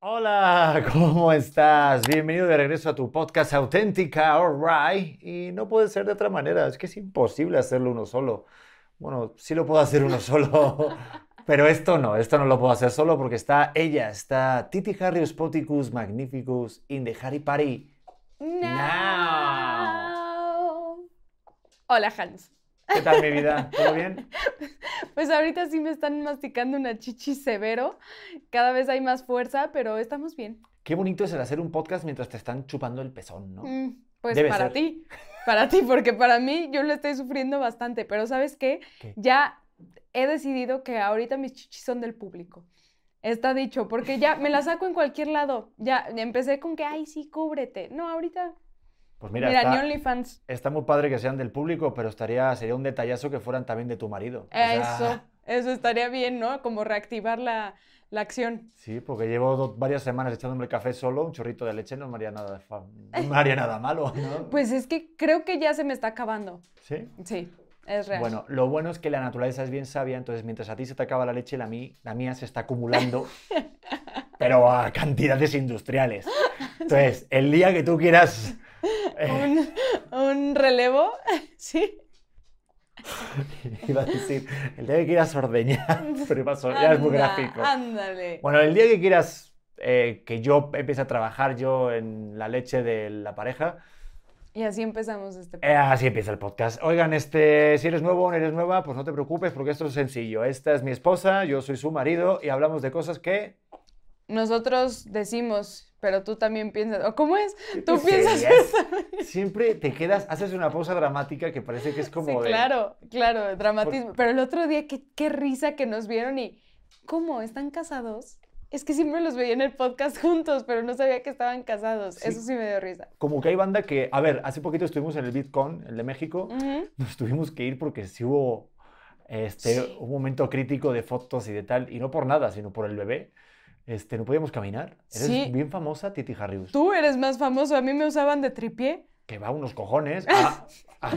Hola, ¿cómo estás? Bienvenido de regreso a tu podcast Auténtica, alright. Y no puede ser de otra manera, es que es imposible hacerlo uno solo. Bueno, sí lo puedo hacer uno solo, pero esto no, esto no lo puedo hacer solo porque está ella, está Titi Harrius Poticus Magnificus in the Harry Party. Now. Hola, Hans. ¿Qué tal mi vida? ¿Todo bien? Pues ahorita sí me están masticando una chichi severo. Cada vez hay más fuerza, pero estamos bien. Qué bonito es el hacer un podcast mientras te están chupando el pezón, ¿no? Mm, pues Debe para ser. ti, para ti, porque para mí yo lo estoy sufriendo bastante, pero ¿sabes qué? ¿Qué? Ya he decidido que ahorita mis chichis son del público. Está dicho, porque ya me la saco en cualquier lado. Ya empecé con que, ay, sí, cúbrete. No, ahorita, Pues mira, mira, está, OnlyFans. está muy padre que sean del público, pero estaría, sería un detallazo que fueran también de tu marido. O sea, Eso, eso estaría bien, ¿no? Como reactivar la, la acción. Sí, porque llevo do- varias semanas echándome el café solo, un chorrito de leche no me haría nada, no me haría nada malo, ¿no? Pues es que creo que ya se me está acabando. Sí. Sí, es real. Bueno, lo bueno es que la naturaleza es bien sabia, entonces mientras a ti se te acaba la leche, la, mí, la mía se está acumulando, pero a cantidades industriales. Entonces, el día que tú quieras... un, un relevo, sí. iba a decir, el día que quieras ordeñar, pero pasó, ya es muy gráfico. Ándale. Bueno, el día que quieras eh, que yo empiece a trabajar yo en la leche de la pareja, Y así empezamos este. Eh, así empieza el podcast. Oigan, este, si eres nuevo o no eres nueva, pues no te preocupes porque esto es sencillo. Esta es mi esposa, yo soy su marido y hablamos de cosas que... Nosotros decimos, pero tú también piensas. ¿O cómo es? Tú piensas es- eso. Siempre te quedas, haces una pausa dramática que parece que es como Sí, de... claro, claro, dramatismo. Pero el otro día, qué, qué risa que nos vieron y. ¿Cómo? ¿Están casados? Es que siempre los veía en el podcast juntos, pero no sabía que estaban casados. Sí. Eso sí me dio risa. Como que hay banda que... A ver, hace poquito estuvimos en el Bitcoin, el de México. Nos tuvimos que ir porque sí hubo este, Sí. un momento crítico de fotos y de tal. Y no por nada, sino por el bebé. Este, no podíamos caminar. Eres Sí. bien famosa, Titi Harrius. Tú eres más famoso. A mí me usaban de tripié. Que va unos cojones. a- a-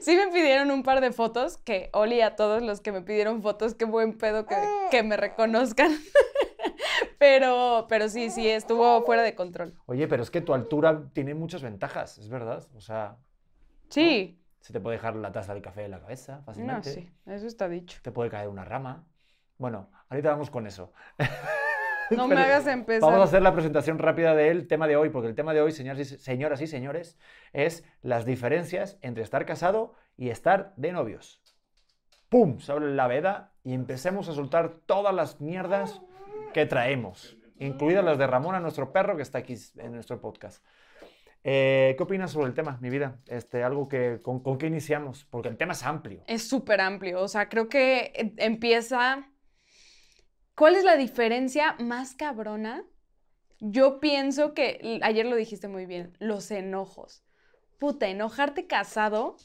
Sí me pidieron un par de fotos, que Oli a todos los que me pidieron fotos, qué buen pedo que, que me reconozcan. pero, pero sí, sí, estuvo fuera de control. Oye, pero es que tu altura tiene muchas ventajas, es verdad. O sea, Sí, se te puede dejar la taza de café en la cabeza no, fácilmente. sí, eso está dicho. Te puede caer una rama. Bueno, ahorita vamos con eso. No me hagas empezar. Vamos a hacer la presentación rápida del tema de hoy, porque el tema de hoy, señoras y, señores, es las diferencias entre estar casado y estar de novios. ¡Pum! Se abre la veda y empecemos a soltar todas las mierdas que traemos, incluidas las de Ramona, nuestro perro, que está aquí en nuestro podcast. Eh, ¿Qué opinas sobre el tema, mi vida? Este, algo que, con, ¿Con qué iniciamos? Porque el tema es amplio. Es súper amplio, o sea, creo que eh, empieza... ¿Cuál es la diferencia más cabrona? Yo pienso que, ayer lo dijiste muy bien, los enojos. Puta, enojarte casado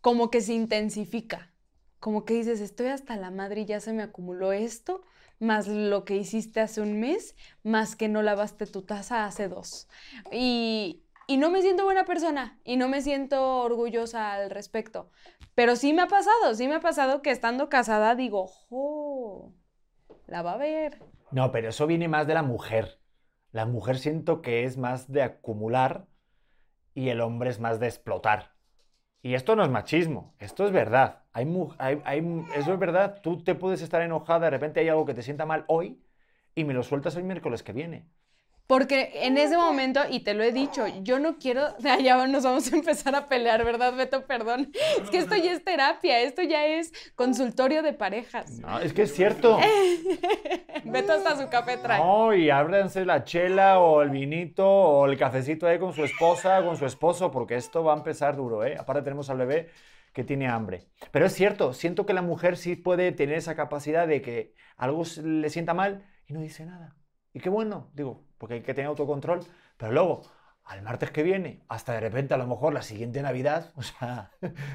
como que se intensifica. Como que dices, estoy hasta la madre y ya se me acumuló esto, más lo que hiciste hace un mes, más que no lavaste tu taza hace dos. Y, y no me siento buena persona y no me siento orgullosa al respecto. Pero sí me ha pasado, sí me ha pasado que estando casada digo, ¡jo! La va a ver. No, pero eso viene más de la mujer. La mujer siento que es más de acumular y el hombre es más de explotar. Y esto no es machismo, esto es verdad. Hay, hay- hay- eso es verdad. Tú te puedes estar enojada, de repente hay algo que te sienta mal hoy y me lo sueltas el miércoles que viene. Porque en ese momento, y te lo he dicho, yo no quiero, ya nos vamos a empezar a pelear, ¿verdad, Beto? Perdón. Es que esto ya es terapia, esto ya es consultorio de parejas. No, es que es cierto. Beto hasta su café trae. No, y ábranse la chela o el vinito o el cafecito ahí con su esposa, con su esposo, porque esto va a empezar duro, ¿eh? Aparte tenemos al bebé que tiene hambre. Pero es cierto, siento que la mujer sí puede tener esa capacidad de que algo le sienta mal y no dice nada. Y qué bueno, digo, porque hay que tener autocontrol. Pero luego, al martes que viene, hasta de repente a lo mejor la siguiente Navidad, o sea,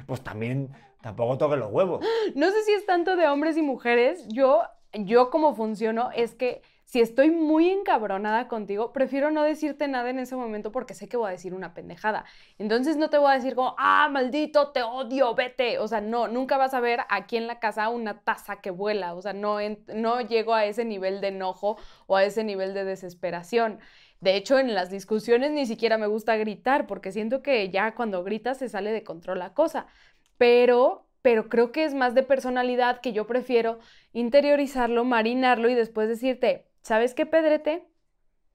pues también tampoco toque los huevos. No sé si es tanto de hombres y mujeres. Yo yo como funciono es que si estoy muy encabronada contigo, prefiero no decirte nada en ese momento porque sé que voy a decir una pendejada. Entonces no te voy a decir como, ah, maldito, te odio, vete. O sea, no, nunca vas a ver aquí en la casa una taza que vuela. O sea, no, no llego a ese nivel de enojo o a ese nivel de desesperación. De hecho, en las discusiones ni siquiera me gusta gritar porque siento que ya cuando gritas se sale de control la cosa. Pero pero creo que es más de personalidad que yo prefiero interiorizarlo, marinarlo y después decirte, ¿sabes qué, Pedrete?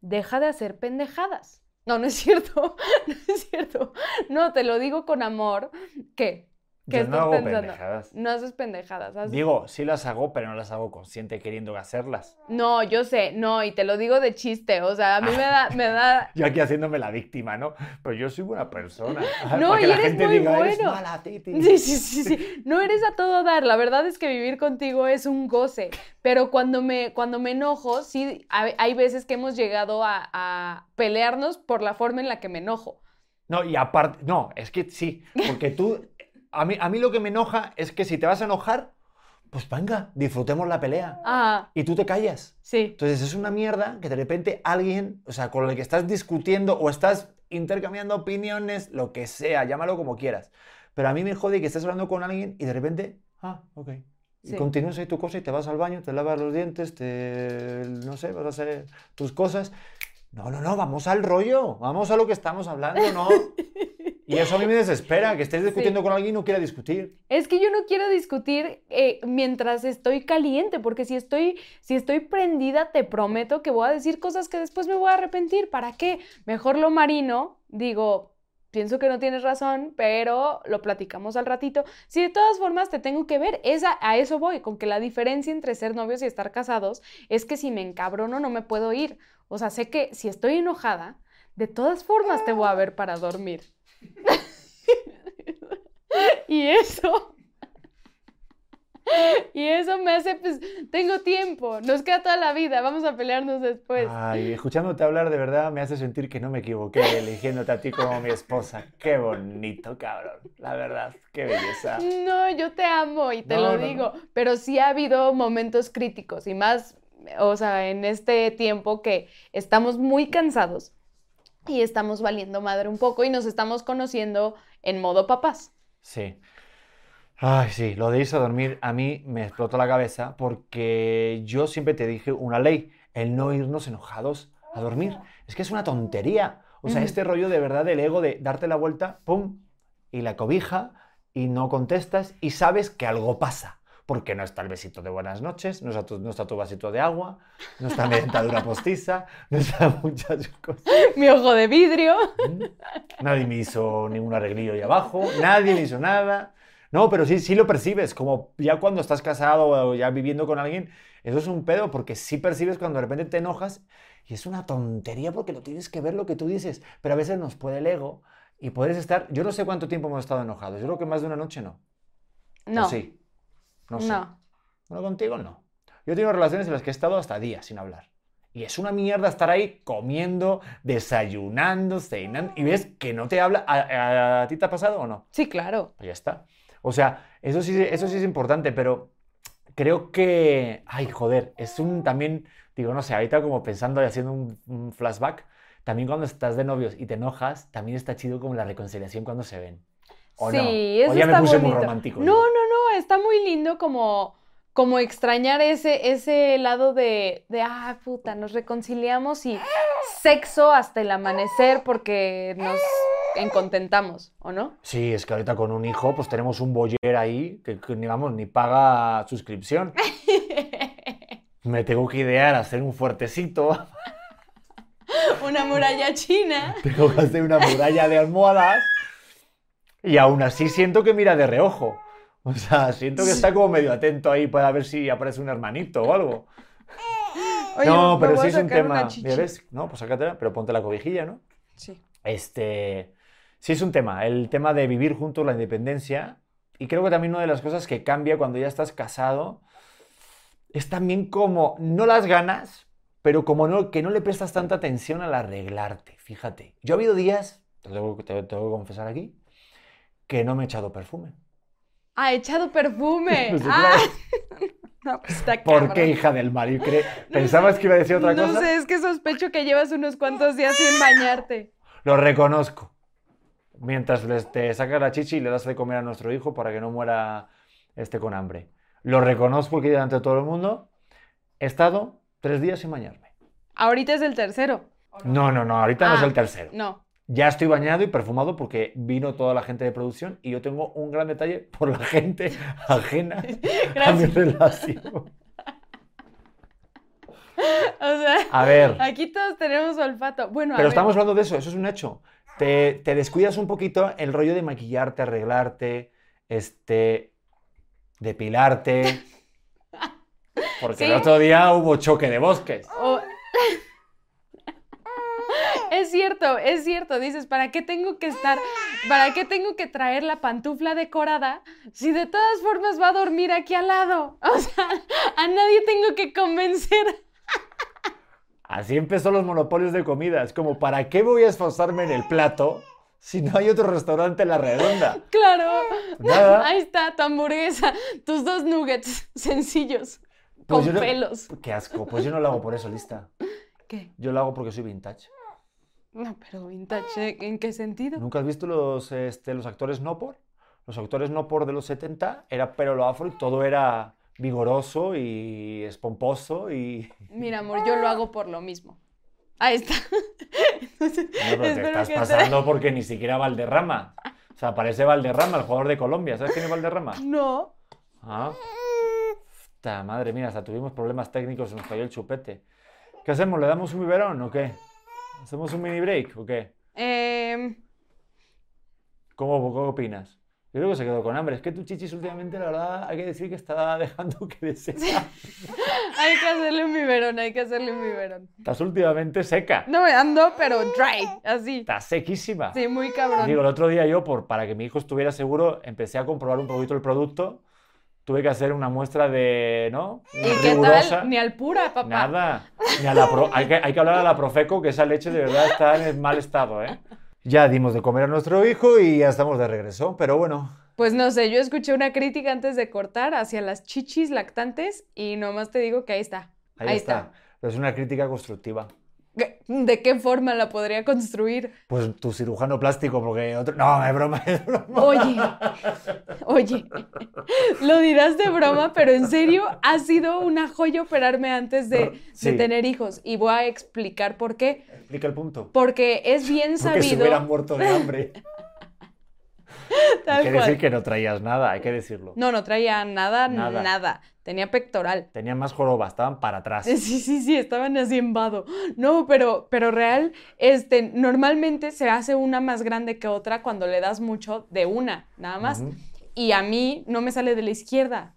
Deja de hacer pendejadas. No, no es cierto, no es cierto. No, te lo digo con amor. ¿Qué? ¿Qué Yo no hago pendejadas. No haces pendejadas. Digo, sí las hago, pero no las hago consciente queriendo hacerlas. No, yo sé, no, y te lo digo de chiste. O sea, a mí me da. Me da... yo aquí haciéndome la víctima, ¿no? Pero yo soy buena persona. No, y eres muy bueno. mala, titi. Sí, sí, sí, sí. No eres a todo dar. La verdad es que vivir contigo es un goce. Pero cuando me, cuando me enojo, sí, hay veces que hemos llegado a, a pelearnos por la forma en la que me enojo. No, y aparte, no, es que sí, porque tú a mí, a mí lo que me enoja es que si te vas a enojar, pues venga, disfrutemos la pelea. Ah. Y tú te callas. Sí. Entonces es una mierda que de repente alguien, o sea, con el que estás discutiendo o estás intercambiando opiniones, lo que sea, llámalo como quieras. Pero a mí me jode que estés hablando con alguien y de repente, ah, ok. Y continúas ahí tu cosa y te vas al baño, te lavas los dientes, te, no sé, vas a hacer tus cosas. No, no, no, vamos al rollo, vamos a lo que estamos hablando, ¿no? Y eso a mí me desespera, que estés discutiendo con alguien y no quiera discutir. Es que yo no quiero discutir eh, mientras estoy caliente, porque si estoy, si estoy prendida, te prometo que voy a decir cosas que después me voy a arrepentir. ¿Para qué? Mejor lo marino, digo, pienso que no tienes razón, pero lo platicamos al ratito. Si de todas formas te tengo que ver, esa, a eso voy, con que la diferencia entre ser novios y estar casados es que si me encabrono no me puedo ir. O sea, sé que si estoy enojada, de todas formas te voy a ver para dormir. Y eso. Y eso me hace, pues, tengo tiempo, nos queda toda la vida, vamos a pelearnos después. Ay, escuchándote hablar de verdad me hace sentir que no me equivoqué eligiéndote a ti como mi esposa. Qué bonito, cabrón, la verdad, qué belleza. No, yo te amo y te lo digo, pero sí ha habido momentos críticos y más, o sea, en este tiempo que estamos muy cansados y estamos valiendo madre un poco y nos estamos conociendo en modo papás. Sí. Ay, sí, lo de irse a dormir a mí me explotó la cabeza porque yo siempre te dije una ley, el no irnos enojados a dormir. Es que es una tontería. O sea, este rollo de verdad del ego de darte la vuelta, pum, y la cobija y no contestas y sabes que algo pasa porque no está el besito de buenas noches, no está tu, no está tu vasito de agua, no está mi dentadura postiza, no está muchas cosas. Mi ojo de vidrio. Mm. Nadie me hizo ningún arreglillo ahí abajo, nadie me hizo nada. No, pero sí, sí lo percibes, como ya cuando estás casado o ya viviendo con alguien, eso es un pedo, porque sí percibes cuando de repente te enojas y es una tontería porque lo tienes que ver lo que tú dices, pero a veces nos puede el ego y puedes estar, yo no sé cuánto tiempo hemos estado enojados, yo creo que más de una noche no. No. sí. No sé. No. contigo no. Yo tengo relaciones en las que he estado hasta días sin hablar. Y es una mierda estar ahí comiendo, desayunando, cenando, y ves que no te habla. ¿A, ti te ha pasado o no? Sí, claro. Pues ya está. O sea, eso sí, eso sí es importante, pero creo que. Ay, joder, es un también. Digo, no sé, ahorita como pensando y haciendo un, flashback, también cuando estás de novios y te enojas, también está chido como la reconciliación cuando se ven. ¿O sí, no? eso o ya me puse muy romántico. No, no, está muy lindo como, como extrañar ese, ese lado de, de, ah, puta, nos reconciliamos y sexo hasta el amanecer porque nos encontentamos, ¿o no? Sí, es que ahorita con un hijo pues tenemos un boyer ahí que, ni vamos, ni paga suscripción. Me tengo que idear hacer un fuertecito. Una muralla china. Tengo que hacer una muralla de almohadas y aún así siento que mira de reojo. O sea, siento que está como medio atento ahí para ver si aparece un hermanito o algo. no, pero sí es un tema. ¿Ves? No, pues sácatela, pero ponte la cobijilla, ¿no? Sí. Este. Sí es un tema. El tema de vivir juntos la independencia. Y creo que también una de las cosas que cambia cuando ya estás casado es también como no las ganas, pero como no, que no le prestas tanta atención al arreglarte. Fíjate. Yo ha habido días, te tengo, te tengo que confesar aquí, que no me he echado perfume. Ha echado perfume. ah. No, pues está ¿Por qué, hija del mar? ¿Y cre- ¿Pensabas que iba a decir otra no cosa? sé, es que sospecho que llevas unos cuantos días sin bañarte. Lo reconozco. Mientras les- te sacas la chichi y le das de comer a nuestro hijo para que no muera este con hambre. Lo reconozco aquí delante de todo el mundo. He estado tres días sin bañarme. Ahorita es el tercero. No, no, no, ahorita no es Ah, el tercero. No. Ya estoy bañado y perfumado porque vino toda la gente de producción y yo tengo un gran detalle por la gente ajena a mi Gracias. relación. O sea, A ver, aquí todos tenemos olfato. Bueno, a pero ver. estamos hablando de eso, eso es un hecho. Te, te descuidas un poquito el rollo de maquillarte, arreglarte, este, depilarte. Porque el otro día hubo choque de bosques. O- cierto, es cierto. Dices, ¿para qué tengo que estar, para qué tengo que traer la pantufla decorada si de todas formas va a dormir aquí al lado? O sea, a nadie tengo que convencer. Así empezó los monopolios de comida. Es como, ¿para qué voy a esforzarme en el plato si no hay otro restaurante en la redonda? Claro. Nada. Ahí está tu hamburguesa, tus dos nuggets sencillos, Pues con no- pelos. Qué asco. Pues yo no lo hago por eso, lista. ¿Qué? Yo lo hago porque soy vintage. No, pero vintage, ¿en qué sentido? ¿Nunca has visto los, este, los actores no por? Los actores no por de los 70 era pelo afro y todo era vigoroso y espomposo y... Mira, amor, yo lo hago por lo mismo. Ahí está. Entonces, No, pero te estás te- pasando porque ni siquiera Valderrama. O sea, parece Valderrama, el jugador de Colombia. ¿Sabes quién es Valderrama? No. Ah. Puta madre mía, hasta tuvimos problemas técnicos, se nos cayó el chupete. ¿Qué hacemos? ¿Le damos un biberón o qué? ¿Hacemos un mini break o qué? Em, ¿Cómo, cómo opinas? Yo creo que se quedó con hambre. Es que tu chichis últimamente, la verdad, hay que decir que está dejando que desear. hay que hacerle un biberón, hay que hacerle un biberón. Estás últimamente seca. No ando, pero dry, así. Estás sequísima. Sí, muy cabrón. Digo, el otro día yo, por, para que mi hijo estuviera seguro, empecé a comprobar un poquito el producto. Tuve que hacer una muestra de, ¿no? ¿Y qué Rigurosa. tal? Ni al pura, papá. Nada. Ni a la pro- hay, que, hay que hablar a la Profeco, que esa leche de verdad está en mal estado, ¿eh? Ya dimos de comer a nuestro hijo y ya estamos de regreso, pero bueno. Pues no sé, yo escuché una crítica antes de cortar hacia las chichis lactantes y nomás te digo que ahí está. Ahí, Ahí está. está. Es una crítica constructiva. ¿Qué- ¿De qué forma la podría construir? Pues tu cirujano plástico, porque otro... No, es broma, es broma. Oye, oye, lo dirás de broma, pero en serio ha sido una joya operarme antes de, de Sí. tener hijos. Y voy a explicar por qué. Explica el punto. Porque es bien Porque se sabido. hubieran muerto de hambre. Tal hay que cual. decir que no traías nada, hay que decirlo. No, no traía nada, Nada. nada. Tenía pectoral. Tenían más joroba, estaban para atrás. Sí, sí, sí, estaban así en vado. No, pero, pero real, este, normalmente se hace una más grande que otra cuando le das mucho de una, nada más. Y a mí no me sale de la izquierda,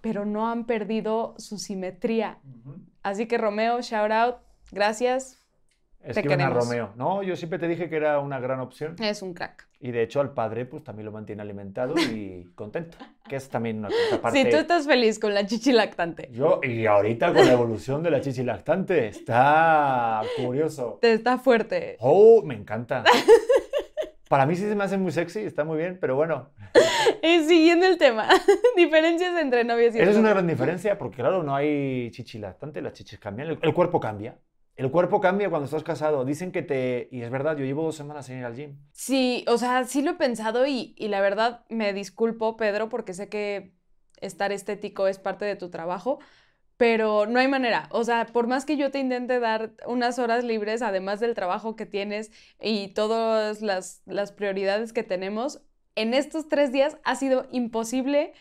pero no han perdido su simetría. Así que Romeo, shout out, gracias, Es Te que una queremos. Romeo. No, yo siempre te dije que era una gran opción. es un crack. Y de hecho al padre pues también lo mantiene alimentado y contento. Que es también una contraparte. Si tú estás feliz con la chichi lactante, Yo, y ahorita con la evolución de la chichi lactante, está curioso. te está fuerte. Oh, me encanta. Para mí sí se me hace muy sexy, está muy bien, pero bueno, Y siguiendo el tema, diferencias entre novios y esa es una gran diferencia porque claro, no hay chichi lactante, las chichis cambian, el, el cuerpo cambia. El cuerpo cambia cuando estás casado. Dicen que te... Y es verdad, yo llevo dos semanas sin ir al gym. Sí, o sea, sí lo he pensado y, y la verdad me disculpo, Pedro, porque sé que estar estético es parte de tu trabajo, pero no hay manera. O sea, por más que yo te intente dar unas horas libres, además del trabajo que tienes y todas las, las prioridades que tenemos, en estos tres días ha sido imposible,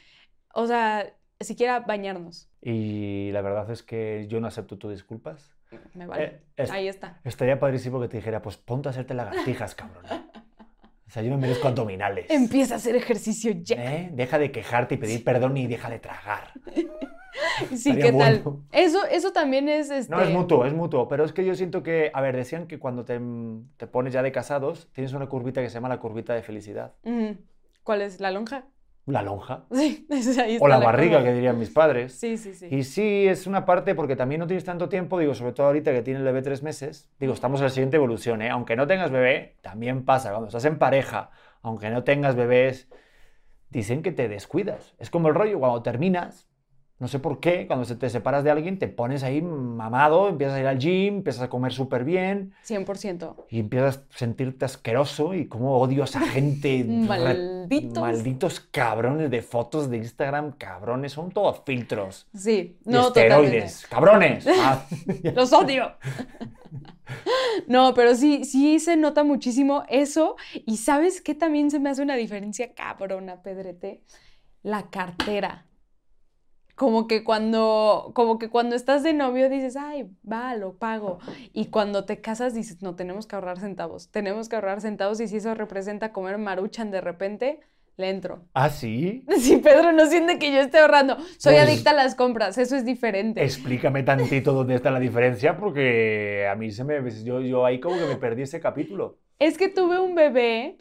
o sea, siquiera bañarnos. Y la verdad es que yo no acepto tus disculpas. Me vale. Eh, es- Ahí está. Estaría padrísimo que te dijera, pues ponte a hacerte lagartijas, cabrón. O sea, yo me merezco abdominales. Empieza a hacer ejercicio ya. ¿Eh? Deja de quejarte y pedir perdón y deja de tragar. Sí, estaría ¿qué tal? Eso, eso también es este. No, es mutuo, es mutuo. Pero es que yo siento que, a ver, decían que cuando te, te pones ya de casados, tienes una curvita que se llama la curvita de felicidad. ¿Cuál es? ¿La lonja? La lonja. Sí, ahí O está la barriga, que dirían mis padres. Sí, sí, sí. Y sí, es una parte porque también no tienes tanto tiempo, digo, sobre todo ahorita que tiene el bebé tres meses. Digo, estamos en la siguiente evolución, ¿eh? Aunque no tengas bebé, también pasa. Cuando estás en pareja, aunque no tengas bebés, dicen que te descuidas. Es como el rollo, cuando terminas, No sé por qué, cuando se te separas de alguien, te pones ahí mamado, empiezas a ir al gym, empiezas a comer súper bien 100%. y empiezas a sentirte asqueroso y cómo odio a esa gente. Malditos. Malditos cabrones de fotos de Instagram, cabrones, son todos filtros. Sí, Y no, totalmente. esteroides, cabrones. Ah, Los odio. No, pero sí, sí se nota muchísimo eso. Y ¿sabes qué también se me hace una diferencia cabrona, Pedrete? La cartera. Como que cuando, como que cuando estás de novio dices, ay, va, lo pago. Y cuando te casas dices, no, tenemos que ahorrar centavos. Tenemos que ahorrar centavos y si eso representa comer maruchan de repente, le entro. ¿Ah, sí? Si Pedro no siente que yo esté ahorrando, soy Pues- adicta a las compras, eso es diferente. Explícame tantito dónde está la diferencia, porque a mí se me. Yo, yo ahí como que me perdí ese capítulo. Es que tuve un bebé,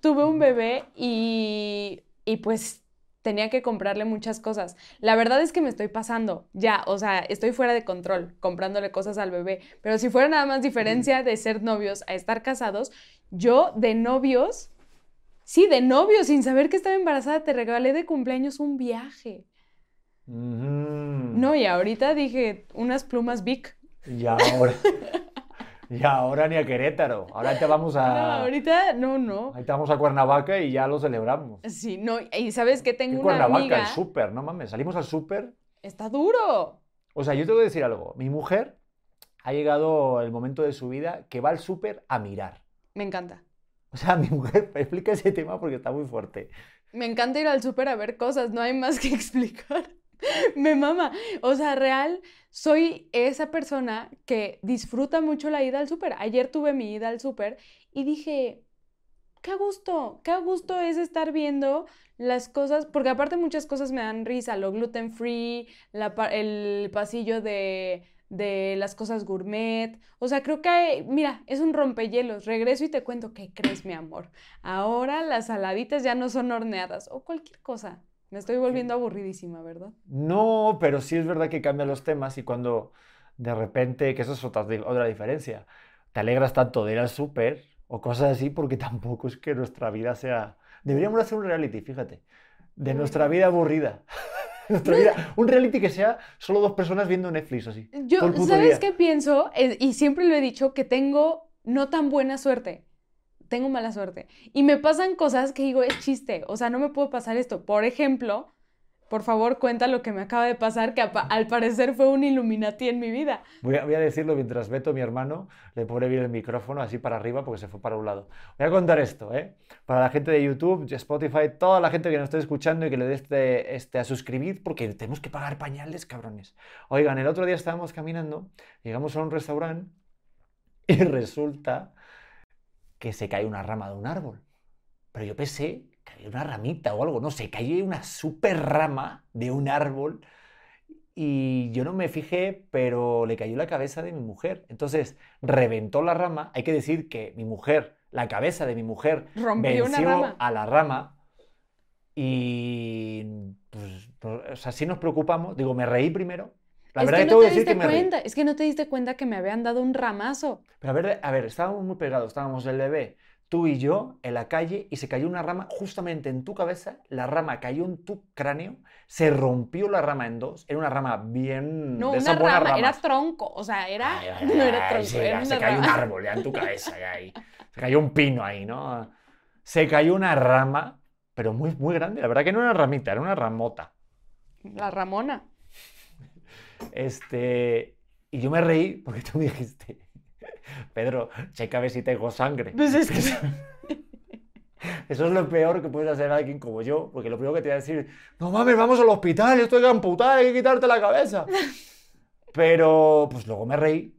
tuve un bebé y, y pues tenía que comprarle muchas cosas. La verdad es que me estoy pasando, ya, o sea, estoy fuera de control comprándole cosas al bebé. Pero si fuera nada más diferencia de ser novios a estar casados, yo de novios, sí, de novios, sin saber que estaba embarazada, te regalé de cumpleaños un viaje. No, y ahorita dije unas plumas Vic. Y ahora. y ahora ni a Querétaro. Ahora te vamos No, a. ahorita no, no. Ahí te vamos a Cuernavaca y ya lo celebramos. Sí, no, y sabes que ¿Qué tengo una Cuernavaca? amiga. El súper, no mames. Salimos al súper. Está duro. O sea, yo tengo que decir algo. Mi mujer ha llegado el momento de su vida que va al súper a mirar. Me encanta. O sea, mi mujer explica ese tema porque está muy fuerte. Me encanta ir al súper a ver cosas, no hay más que explicar. Me mama. O sea, real, soy esa persona que disfruta mucho la ida al súper. Ayer tuve mi ida al súper y dije, qué gusto, qué gusto es estar viendo las cosas, porque aparte muchas cosas me dan risa, lo gluten free, la el pasillo de, de las cosas gourmet. O sea, creo que, mira, es un rompehielos. Regreso y te cuento, ¿qué crees, mi amor? Ahora las saladitas ya no son horneadas o cualquier cosa. Me estoy volviendo aburridísima, ¿verdad? No, pero sí es verdad que cambian los temas y cuando de repente, que eso es otra, otra diferencia, te alegras tanto de ir al súper o cosas así porque tampoco es que nuestra vida sea... Deberíamos hacer un reality, fíjate, de nuestra vida aburrida. Nuestra vida- un reality que sea solo dos personas viendo Netflix así. Yo, ¿sabes día. qué pienso? Eh, y siempre lo he dicho, que tengo no tan buena suerte. Tengo mala suerte. Y me pasan cosas que digo, es chiste. O sea, no me puedo pasar esto. Por ejemplo, por favor, cuenta lo que me acaba de pasar, que al parecer fue un Illuminati en mi vida. Voy a, voy a decirlo mientras Beto, mi hermano, le pone bien el micrófono así para arriba porque se fue para un lado. Voy a contar esto, ¿eh? Para la gente de YouTube, Spotify, toda la gente que nos esté escuchando y que le dé este, este a suscribir porque tenemos que pagar pañales, cabrones. Oigan, el otro día estábamos caminando, llegamos a un restaurante y resulta que se cae una rama de un árbol. Pero yo pensé que había una ramita o algo, no sé, cayó una super rama de un árbol y yo no me fijé, pero le cayó la cabeza de mi mujer. Entonces, reventó la rama. Hay que decir que mi mujer, la cabeza de mi mujer, Rompió venció rama. a la rama. Y, pues, no- o sea, sí nos preocupamos. Digo, me reí primero. La es verdad que no te que decir diste que me cuenta, es que no te diste cuenta que me habían dado un ramazo. Pero a ver, a ver, estábamos muy pegados, estábamos el bebé, tú y yo en la calle y se cayó una rama justamente en tu cabeza, la rama cayó en tu cráneo, se rompió la rama en dos, era una rama bien No, de una rama, era tronco, o sea, era, Ay, ay, no era tronco, sí, era se cayó un árbol ya en tu cabeza, ya ahí. Se cayó un pino ahí, ¿no? Se cayó una rama, pero muy, muy grande, la verdad que no era una ramita, era una ramota. La Ramona. Este, y yo me reí porque tú me dijiste, Pedro, checa a ver si tengo sangre. Pues es que- Eso es lo peor que puedes hacer a alguien como yo, porque lo primero que te va a decir, no mames, vamos al hospital, estoy amputada, hay que quitarte la cabeza. Pero, pues luego me reí,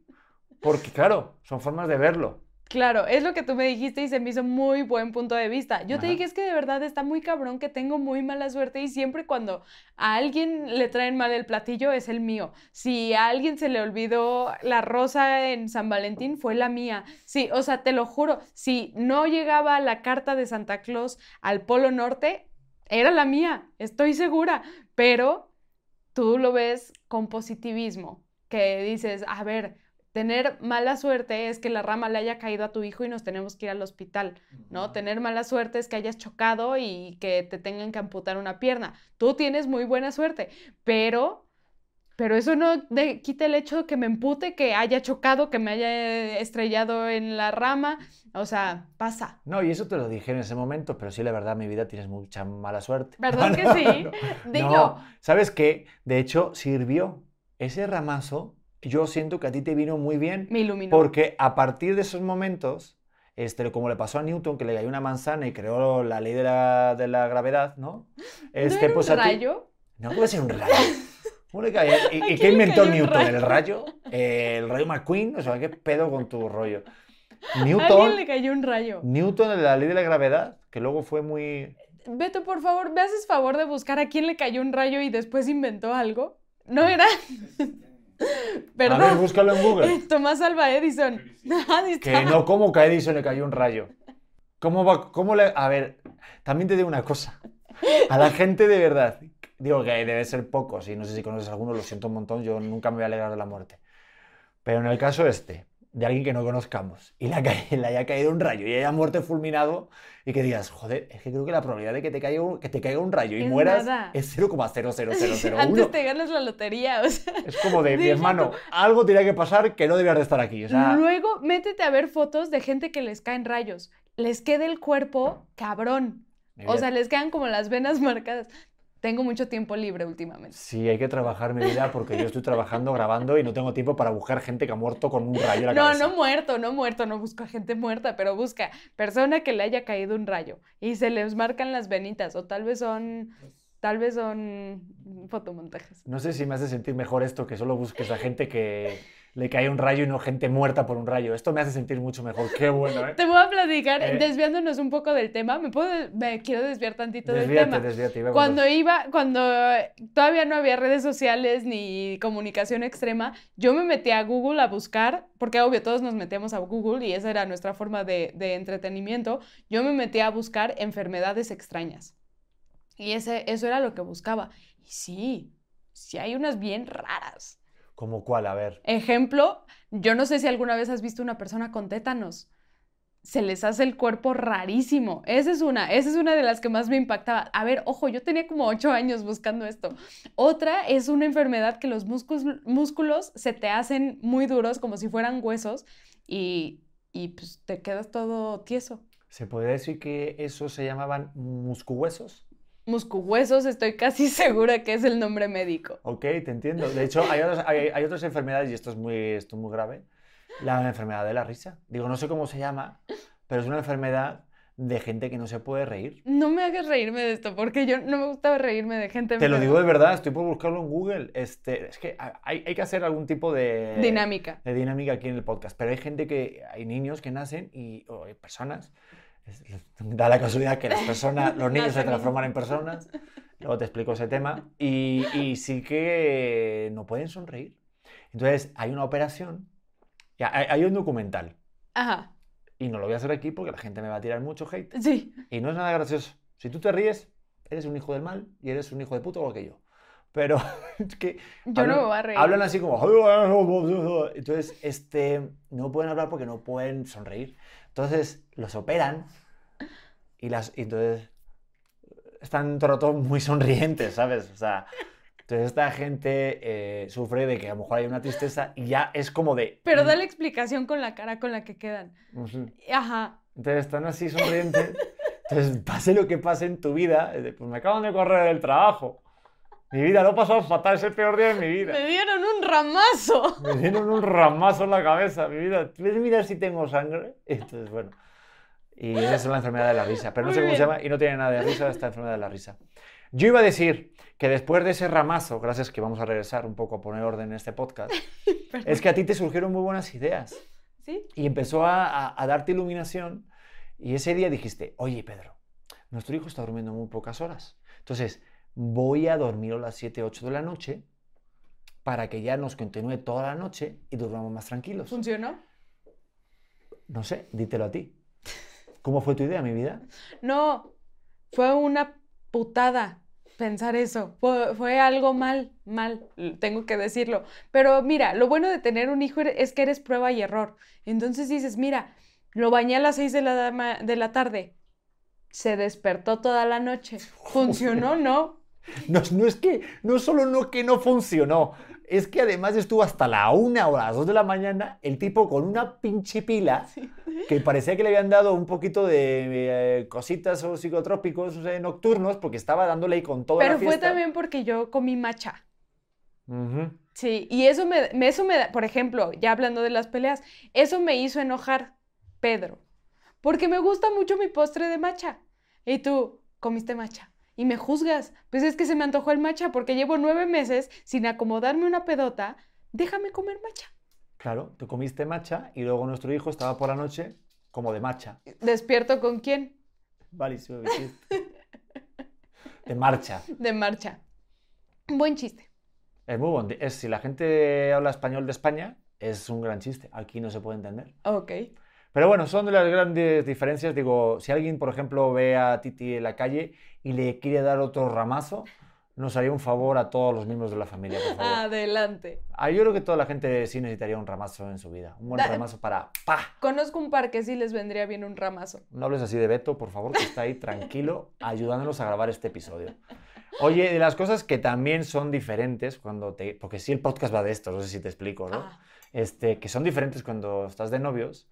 porque claro, son formas de verlo. Claro, es lo que tú me dijiste y se me hizo muy buen punto de vista. Yo te dije es que de verdad está muy cabrón que tengo muy mala suerte y siempre cuando a alguien le traen mal el platillo es el mío. Si a alguien se le olvidó la rosa en San Valentín fue la mía. Sí, o sea, te lo juro, si no llegaba la carta de Santa Claus al Polo Norte, era la mía, estoy segura, pero tú lo ves con positivismo, que dices, a ver, Tener mala suerte es que la rama le haya caído a tu hijo y nos tenemos que ir al hospital, ¿no? Tener mala suerte es que hayas chocado y que te tengan que amputar una pierna. Tú tienes muy buena suerte, pero pero eso no de, quita el hecho de que me empute, que haya chocado, que me haya estrellado en la rama. O sea, pasa. No, y eso te lo dije en ese momento, pero sí, la verdad, mi vida tienes mucha mala suerte. ¿Verdad que sí? Dilo. No, ¿sabes qué? De hecho, sirvió. Ese ramazo, yo siento que a ti te vino muy bien. Me iluminó. Porque a partir de esos momentos, este, como le pasó a Newton, que le cayó una manzana y creó la ley de la, de la gravedad, ¿no? Este, ¿No era pues un a ti- rayo? No puede ser un rayo. ¿Cómo le cae? ¿Y, y ¿A qué inventó cayó Newton? rayo? ¿El rayo? Eh, ¿El rayo McQueen? O sea, ¿qué pedo con tu rollo? A Newton, alguien le cayó un rayo. Newton de la ley de la gravedad, que luego fue muy... Beto, por favor, ¿me haces favor de buscar a quién le cayó un rayo y después inventó algo? No era. A ver, búscalo en Google. Tomás Alba Edison. Que no, ¿cómo que a Edison le cayó un rayo? ¿Cómo va? ¿Cómo le...? A ver, también te digo una cosa. A la gente de verdad, digo que debe ser pocos, y no sé si conoces a alguno, lo siento un montón, yo nunca me voy a alegrar de la muerte. Pero en el caso este, de alguien que no conozcamos, y le, ha le haya caído un rayo y haya muerto fulminado, y que digas, joder, es que creo que la probabilidad de que te caiga un, que te caiga un rayo y Es mueras nada. es 0,00001. Antes te ganas la lotería, o sea. Es como de, mi hermano, algo tiene que pasar que no debías de estar aquí. O sea, Luego, métete a ver fotos de gente que les caen rayos. Les queda el cuerpo cabrón. O sea, les quedan como las venas marcadas. Tengo mucho tiempo libre últimamente. Sí, hay que trabajar mi vida porque yo estoy trabajando, grabando y no tengo tiempo para buscar gente que ha muerto con un rayo en la No, cabeza. no muerto, no muerto, no busco a gente muerta, pero busca persona que le haya caído un rayo y se les marcan las venitas o tal vez son, tal vez son fotomontajes. No sé si me hace sentir mejor esto que solo busques a gente que le cae un rayo y no gente muerta por un rayo. Esto me hace sentir mucho mejor. Qué bueno, ¿eh? Te voy a platicar, Eh. desviándonos un poco del tema, me puedo, me quiero desviar tantito del Desvíate, tema. desvíate. iba a Cuando iba, cuando todavía no había redes sociales ni comunicación extrema, yo me metí a Google a buscar, porque obvio todos nos metíamos a Google y esa era nuestra forma de, de entretenimiento, yo me metí a buscar enfermedades extrañas. Y ese, eso era lo que buscaba. Y sí, sí hay unas bien raras. ¿Cómo cuál? A ver. Ejemplo, yo no sé si alguna vez has visto una persona con tétanos. Se les hace el cuerpo rarísimo. Esa es una, esa es una de las que más me impactaba. A ver, ojo, yo tenía como ocho años buscando esto. Otra es una enfermedad que los músculos, músculos se te hacen muy duros, como si fueran huesos, y, y pues te quedas todo tieso. ¿Se podría decir que esos se llamaban muscuhuesos? Muscuhuesos, estoy casi segura que es el nombre médico. Ok, te entiendo. De hecho, hay otras, hay, hay otras enfermedades, y esto es, muy, esto es muy grave, la enfermedad de la risa. Digo, no sé cómo se llama, pero es una enfermedad de gente que no se puede reír. No me hagas reírme de esto, porque yo no me gustaba reírme de gente Te lo digo de verdad, estoy por buscarlo en Google. Este, es que hay, hay que hacer algún tipo de Dinámica. de dinámica aquí en el podcast. Pero hay gente que, hay niños que nacen y, o hay personas, da la casualidad que las personas, los niños se transforman en personas. Luego te explico ese tema. Y, y sí que no pueden sonreír. Entonces, hay una operación, hay, hay un documental. Ajá, Y no lo voy a hacer aquí porque la gente me va a tirar mucho hate. sí. Y no es nada gracioso. Si tú te ríes, eres un hijo del mal y eres un hijo de puto igual que yo. Pero es que Yo no hablan- me voy a reír. hablan así como... Entonces, este, no pueden hablar porque no pueden sonreír. Entonces, los operan y, las, y entonces están todo rato muy sonrientes, ¿sabes? O sea, entonces esta gente eh, sufre de que a lo mejor hay una tristeza y ya es como de... Pero dale explicación con la cara con la que quedan. Ujú. Ajá. Entonces están así sonrientes. Entonces, pase lo que pase en tu vida, de, pues me acaban de correr del trabajo. Mi vida lo pasado fatal, es el peor día de mi vida. Me dieron un ramazo. Me dieron un ramazo en la cabeza, mi vida. ¿Quieres mirar si tengo sangre? Entonces, bueno. Y esa es la enfermedad de la risa. Pero no Muy sé cómo se bien. llama y no tiene nada de risa esta enfermedad de la risa. Yo iba a decir que después de ese ramazo, gracias que vamos a regresar un poco a poner orden en este podcast, es que a ti te surgieron muy buenas ideas ¿Sí? y empezó a, a- a darte iluminación y ese día dijiste, oye Pedro, nuestro hijo está durmiendo muy pocas horas, entonces voy a dormir a las 7, 8 de la noche para que ya nos continúe toda la noche y durmamos más tranquilos. ¿Funcionó? No sé, dítelo a ti. ¿Cómo fue tu idea, mi vida? No, fue una putada. pensar eso. Fue, fue, algo mal, mal, tengo que decirlo. Pero mira, lo bueno de tener un hijo es que eres prueba y error. Entonces dices, mira, lo bañé a las 6 de la, de la tarde. Se despertó toda la noche. ¿Funcionó? No. No, no es que, no solo no que no funcionó, es que además estuvo hasta la una o las dos de la mañana el tipo con una pinche pila que parecía que le habían dado un poquito de eh, cositas o psicotrópicos eh, nocturnos porque estaba dándole ahí con toda Pero la fiesta. fue también porque yo comí macha. Sí, y eso me, eso me, por ejemplo, ya hablando de las peleas, eso me hizo enojar Pedro, porque me gusta mucho mi postre de macha. Y tú comiste macha y me juzgas. Pues es que se me antojó el macha porque llevo nueve meses sin acomodarme una pedota. Déjame comer macha. Claro, tú comiste macha y luego nuestro hijo estaba por la noche como de macha. ¿Despierto con quién? Malísimo De marcha. De marcha. Buen chiste. Es muy bueno. Es, si la gente habla español de España, es un gran chiste. Aquí no se puede entender. Ok. Pero bueno, son de las grandes diferencias. Digo, si alguien, por ejemplo, ve a Titi en la calle y le quiere dar otro ramazo, nos haría un favor a todos los miembros de la familia, por favor. Adelante. Ah, yo creo que toda la gente sí necesitaría un ramazo en su vida. Un buen ramazo para ¡pa! Conozco un par que sí les vendría bien un ramazo. No hables así de Beto, por favor, que está ahí tranquilo, ayudándonos a grabar este episodio. Oye, de las cosas que también son diferentes cuando te... Porque sí el podcast va de esto, no sé si te explico, ¿no? Ah. Este, que son diferentes cuando estás de novios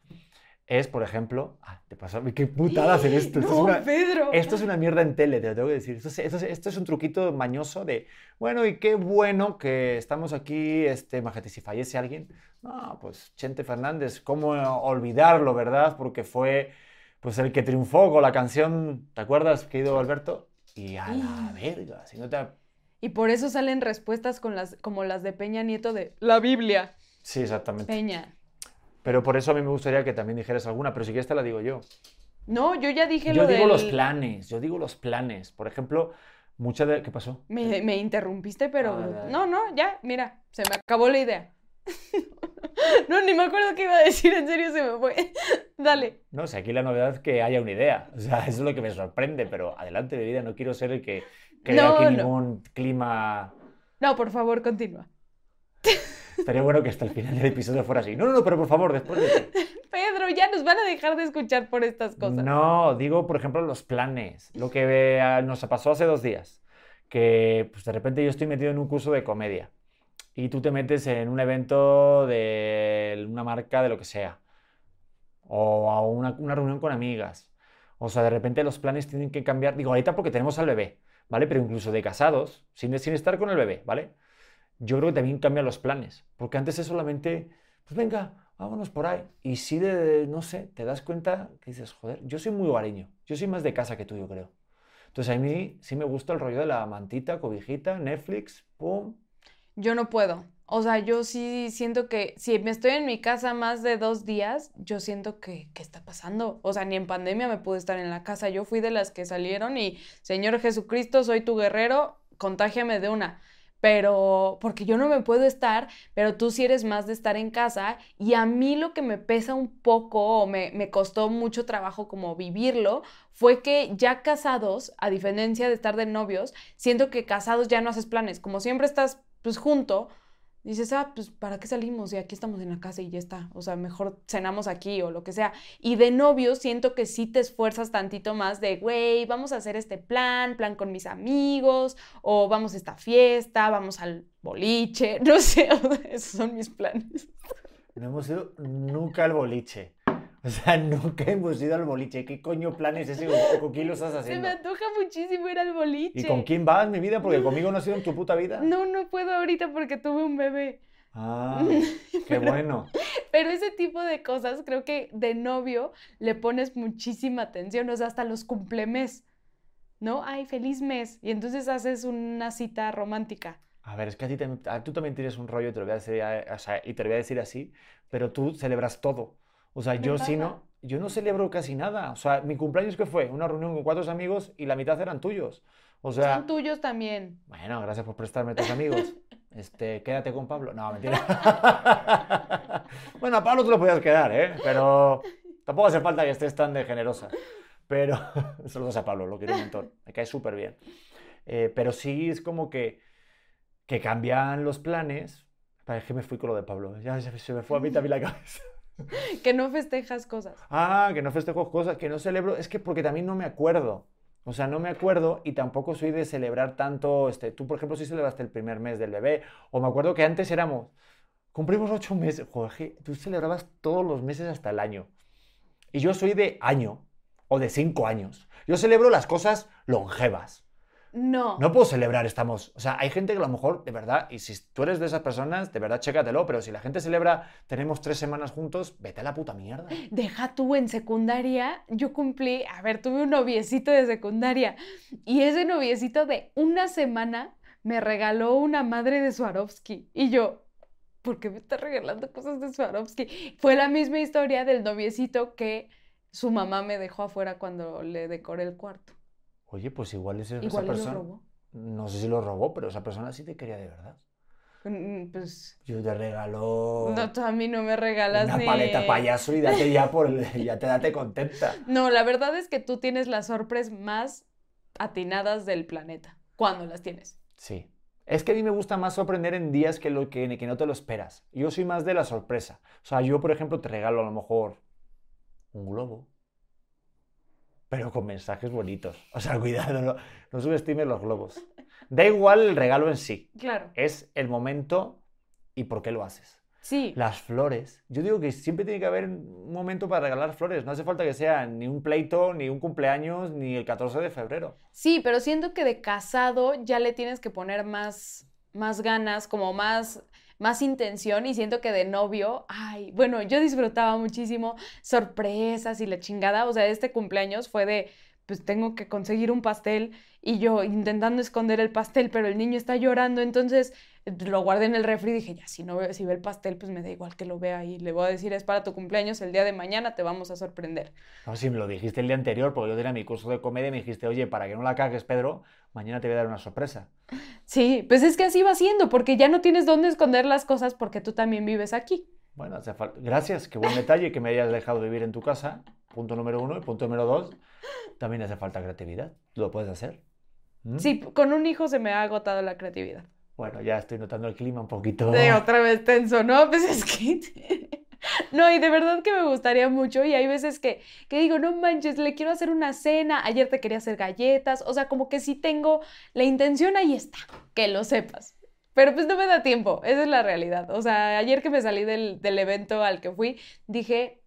es, por ejemplo, ah, te pasó, qué putada hacer esto. Esto, es una, Pedro. esto es una mierda en tele, te lo tengo que decir. Esto es, esto, es, un truquito mañoso de, bueno, y qué bueno que estamos aquí, este, majete, si fallece alguien. No, pues Chente Fernández, ¿cómo olvidarlo, verdad? Porque fue, pues, el que triunfó con la canción, ¿te acuerdas, querido Alberto? Y a la verga, si no te... Y por eso salen respuestas con las, como las de Peña Nieto de la Biblia. Sí, exactamente. Peña. Pero por eso a mí me gustaría que también dijeras alguna, pero si quieres te la digo yo. No, yo ya dije yo lo digo los planes, yo digo los planes. Por ejemplo, mucha de... ¿Qué pasó? Me, interrumpiste, pero... Ah, no, no, ya, mira, se me acabó la idea. no, ni me acuerdo qué iba a decir, en serio se me fue. Dale. No sé, aquí la novedad es que haya una idea. O sea, eso es lo que me sorprende, pero adelante, de vida, no quiero ser el que crea aquí ningún clima... No, por favor, continúa. Estaría bueno que hasta el final del episodio fuera así. No, no, no, pero por favor, después de... Pedro, ya nos van a dejar de escuchar por estas cosas. No, digo, por ejemplo, los planes. Lo que nos pasó hace dos días. Que pues, de repente yo estoy metido en un curso de comedia. Y tú te metes en un evento de una marca de lo que sea. O a una, una reunión con amigas. O sea, de repente los planes tienen que cambiar. Digo, ahorita porque tenemos al bebé, ¿vale? Pero incluso de casados, sin, sin estar con el bebé, ¿vale? Yo creo que también cambian los planes, porque antes es solamente, pues venga, vámonos por ahí. Y si de, no sé, te das cuenta que dices, joder, yo soy muy hogareño, yo soy más de casa que tú, yo creo. Entonces a mí sí me gusta el rollo de la mantita, cobijita, Netflix, pum. Yo no puedo. O sea, yo sí siento que si me estoy en mi casa más de dos días, yo siento que, ¿qué está pasando? O sea, ni en pandemia me pude estar en la casa. Yo fui de las que salieron y, Señor Jesucristo, soy tu guerrero, contágiame de una pero porque yo no me puedo estar, pero tú sí eres más de estar en casa y a mí lo que me pesa un poco o me, me, costó mucho trabajo como vivirlo fue que ya casados, a diferencia de estar de novios, siento que casados ya no haces planes, como siempre estás pues junto, dices, ah, pues ¿para qué salimos? Y aquí estamos en la casa y ya está. O sea, mejor cenamos aquí o lo que sea. Y de novio siento que sí te esfuerzas tantito más de, güey, vamos a hacer este plan, plan con mis amigos, o vamos a esta fiesta, vamos al boliche, no sé, esos son mis planes. No hemos ido nunca al boliche. O sea, nunca hemos ido al boliche. ¿Qué coño planes ese o con quién lo estás haciendo? Se me antoja muchísimo ir al boliche. ¿Y con quién vas, mi vida? Porque conmigo no ha sido en tu puta vida. No, no puedo ahorita porque tuve un bebé. Ah, qué bueno. Pero ese tipo de cosas, creo que de novio le pones muchísima atención, o sea, hasta los cumplemes, ¿no? Ay, feliz mes. Y entonces haces una cita romántica. A ver, es que a ti tú también tienes un rollo, te lo voy a decir, o sea, y te lo voy a decir así, pero tú celebras todo. O sea, yo sí no, yo no celebro casi nada. O sea, mi cumpleaños que fue una reunión con cuatro amigos y la mitad eran tuyos. O sea, son tuyos también. Bueno, gracias por prestarme a tus amigos. Este, quédate con Pablo. No, mentira. bueno, a Pablo tú lo podías quedar, ¿eh? Pero tampoco hace falta que estés tan de generosa. Pero saludos a Pablo, lo quiero un montón. Me cae súper bien. eh, pero sí es como que, que cambian los planes. Es que me fui con lo de Pablo, ya se me fue a mí también la cabeza. Que no festejas cosas. Ah, que no festejo cosas, que no celebro. Es que porque también no me acuerdo. O sea, no me acuerdo y tampoco soy de celebrar tanto. Este, tú, por ejemplo, sí celebraste el primer mes del bebé. O me acuerdo que antes éramos. Cumplimos ocho meses. Joder, tú celebrabas todos los meses hasta el año. Y yo soy de año o de cinco años. Yo celebro las cosas longevas. No. No puedo celebrar, estamos. O sea, hay gente que a lo mejor, de verdad, y si tú eres de esas personas, de verdad, chécatelo, pero si la gente celebra, tenemos tres semanas juntos, vete a la puta mierda. Deja tú en secundaria, yo cumplí, a ver, tuve un noviecito de secundaria y ese noviecito de una semana me regaló una madre de Swarovski y yo, ¿por qué me está regalando cosas de Swarovski? Fue la misma historia del noviecito que su mamá me dejó afuera cuando le decoré el cuarto. Oye, pues igual es esa Igual lo persona. robó. No sé si lo robó, pero esa persona sí te quería de verdad. Mm, Pues Yo te regalo no, tú a mí no me regalas una ni... paleta payaso y date ya por el- ya te date contenta. No, la verdad es que tú tienes las sorpresas más atinadas del planeta. ¿Cuándo las tienes? Sí. Es que a mí me gusta más sorprender en días que, lo que, que no te lo esperas. Yo soy más de la sorpresa. O sea, yo, por ejemplo, te regalo a lo mejor un globo, pero con mensajes bonitos. O sea, cuidado, no, no subestimes los globos. Da igual el regalo en sí, Claro. es el momento y por qué lo haces. Sí. Las flores. Yo digo que siempre tiene que haber un momento para regalar flores. No hace falta que sea ni un pleito, ni un cumpleaños, ni el 14 de febrero. Sí, pero siento que de casado ya le tienes que poner más, más ganas, como más, más intención y siento que de novio, ay, bueno, yo disfrutaba muchísimo sorpresas y la chingada, o sea, este cumpleaños fue de, pues tengo que conseguir un pastel y yo intentando esconder el pastel, pero el niño está llorando, entonces lo guardé en el refri y dije, ya, si no ve, si ve el pastel, pues me da igual que lo vea y le voy a decir, es para tu cumpleaños, el día de mañana te vamos a sorprender. No, si me lo dijiste el día anterior, porque yo tenía mi curso de comedia y me dijiste, oye, para que no la cagues, Pedro, mañana te voy a dar una sorpresa. Sí, pues es que así va siendo, porque ya no tienes dónde esconder las cosas porque tú también vives aquí. Bueno, hace falta. Gracias, qué buen detalle que me hayas dejado vivir en tu casa. Punto número uno. Y punto número dos, también hace falta creatividad. ¿Tú lo puedes hacer? ¿Mm? Sí, con un hijo se me ha agotado la creatividad. Bueno, ya estoy notando el clima un poquito. De otra vez tenso, ¿no? Pues es que... No, y de verdad que me gustaría mucho y hay veces que, que digo, no manches, le quiero hacer una cena, ayer te quería hacer galletas, o sea, como que sí tengo la intención, ahí está, que lo sepas. Pero pues no me da tiempo, esa es la realidad. O sea, ayer que me salí del, del evento al que fui, dije,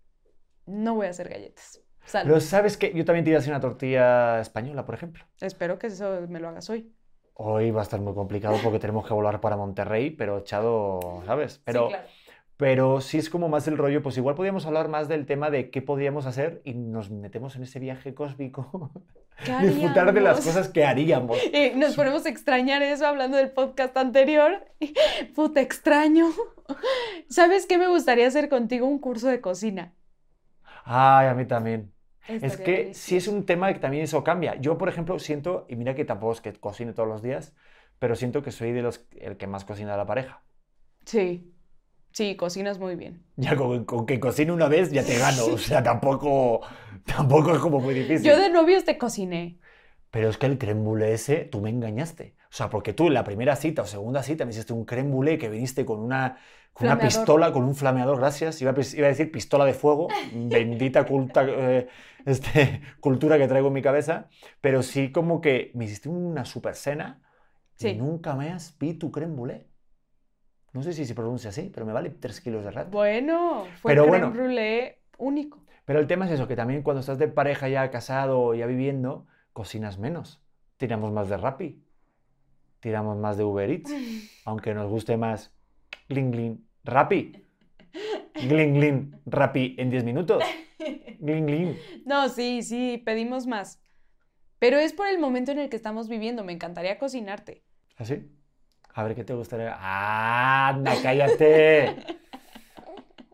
no voy a hacer galletas. Pero sabes que yo también te iba a hacer una tortilla española, por ejemplo. Espero que eso me lo hagas hoy. Hoy va a estar muy complicado porque tenemos que volar para Monterrey, pero echado, ¿sabes? Pero, Sí, claro. pero sí es como más el rollo, pues igual podríamos hablar más del tema de qué podríamos hacer y nos metemos en ese viaje cósmico, ¿Qué disfrutar de las cosas que haríamos. Y nos ponemos a extrañar eso hablando del podcast anterior. Puta, extraño. ¿Sabes qué me gustaría hacer contigo? Un curso de cocina. Ay, a mí también. Es que sí delicioso. es un tema que también eso cambia. Yo, por ejemplo, siento, y mira que tampoco es que cocine todos los días, pero siento que soy de los el que más cocina de la pareja. Sí, sí, cocinas muy bien. Ya con, con que cocine una vez ya te gano, o sea, tampoco, tampoco es como muy difícil. Yo de novios te cociné. Pero es que el crème brûlée ese, tú me engañaste. O sea, porque tú en la primera cita o segunda cita me hiciste un crème brûlée que viniste con una, con una pistola, con un flameador, gracias. Iba iba a decir pistola de fuego, bendita culta, eh, este, cultura que traigo en mi cabeza. Pero sí como que me hiciste una super cena Sí. y nunca más vi tu crème brûlée. No sé si se pronuncia así, pero me vale 3 kilos de rato. Bueno, fue Pero crème bueno. brûlée único. Pero el tema es eso, que también cuando estás de pareja ya casado, ya viviendo, cocinas menos. Tiramos más de Rappi. Tiramos más de Uber Eats. Aunque nos guste más Gling Gling Rappi. Gling Gling Rappi en 10 minutos. Gling Gling. No, sí, sí, pedimos más. Pero es por el momento en el que estamos viviendo. Me encantaría cocinarte. ¿Así? A ver, ¿qué te gustaría? ¡Ah, ¡Anda, cállate!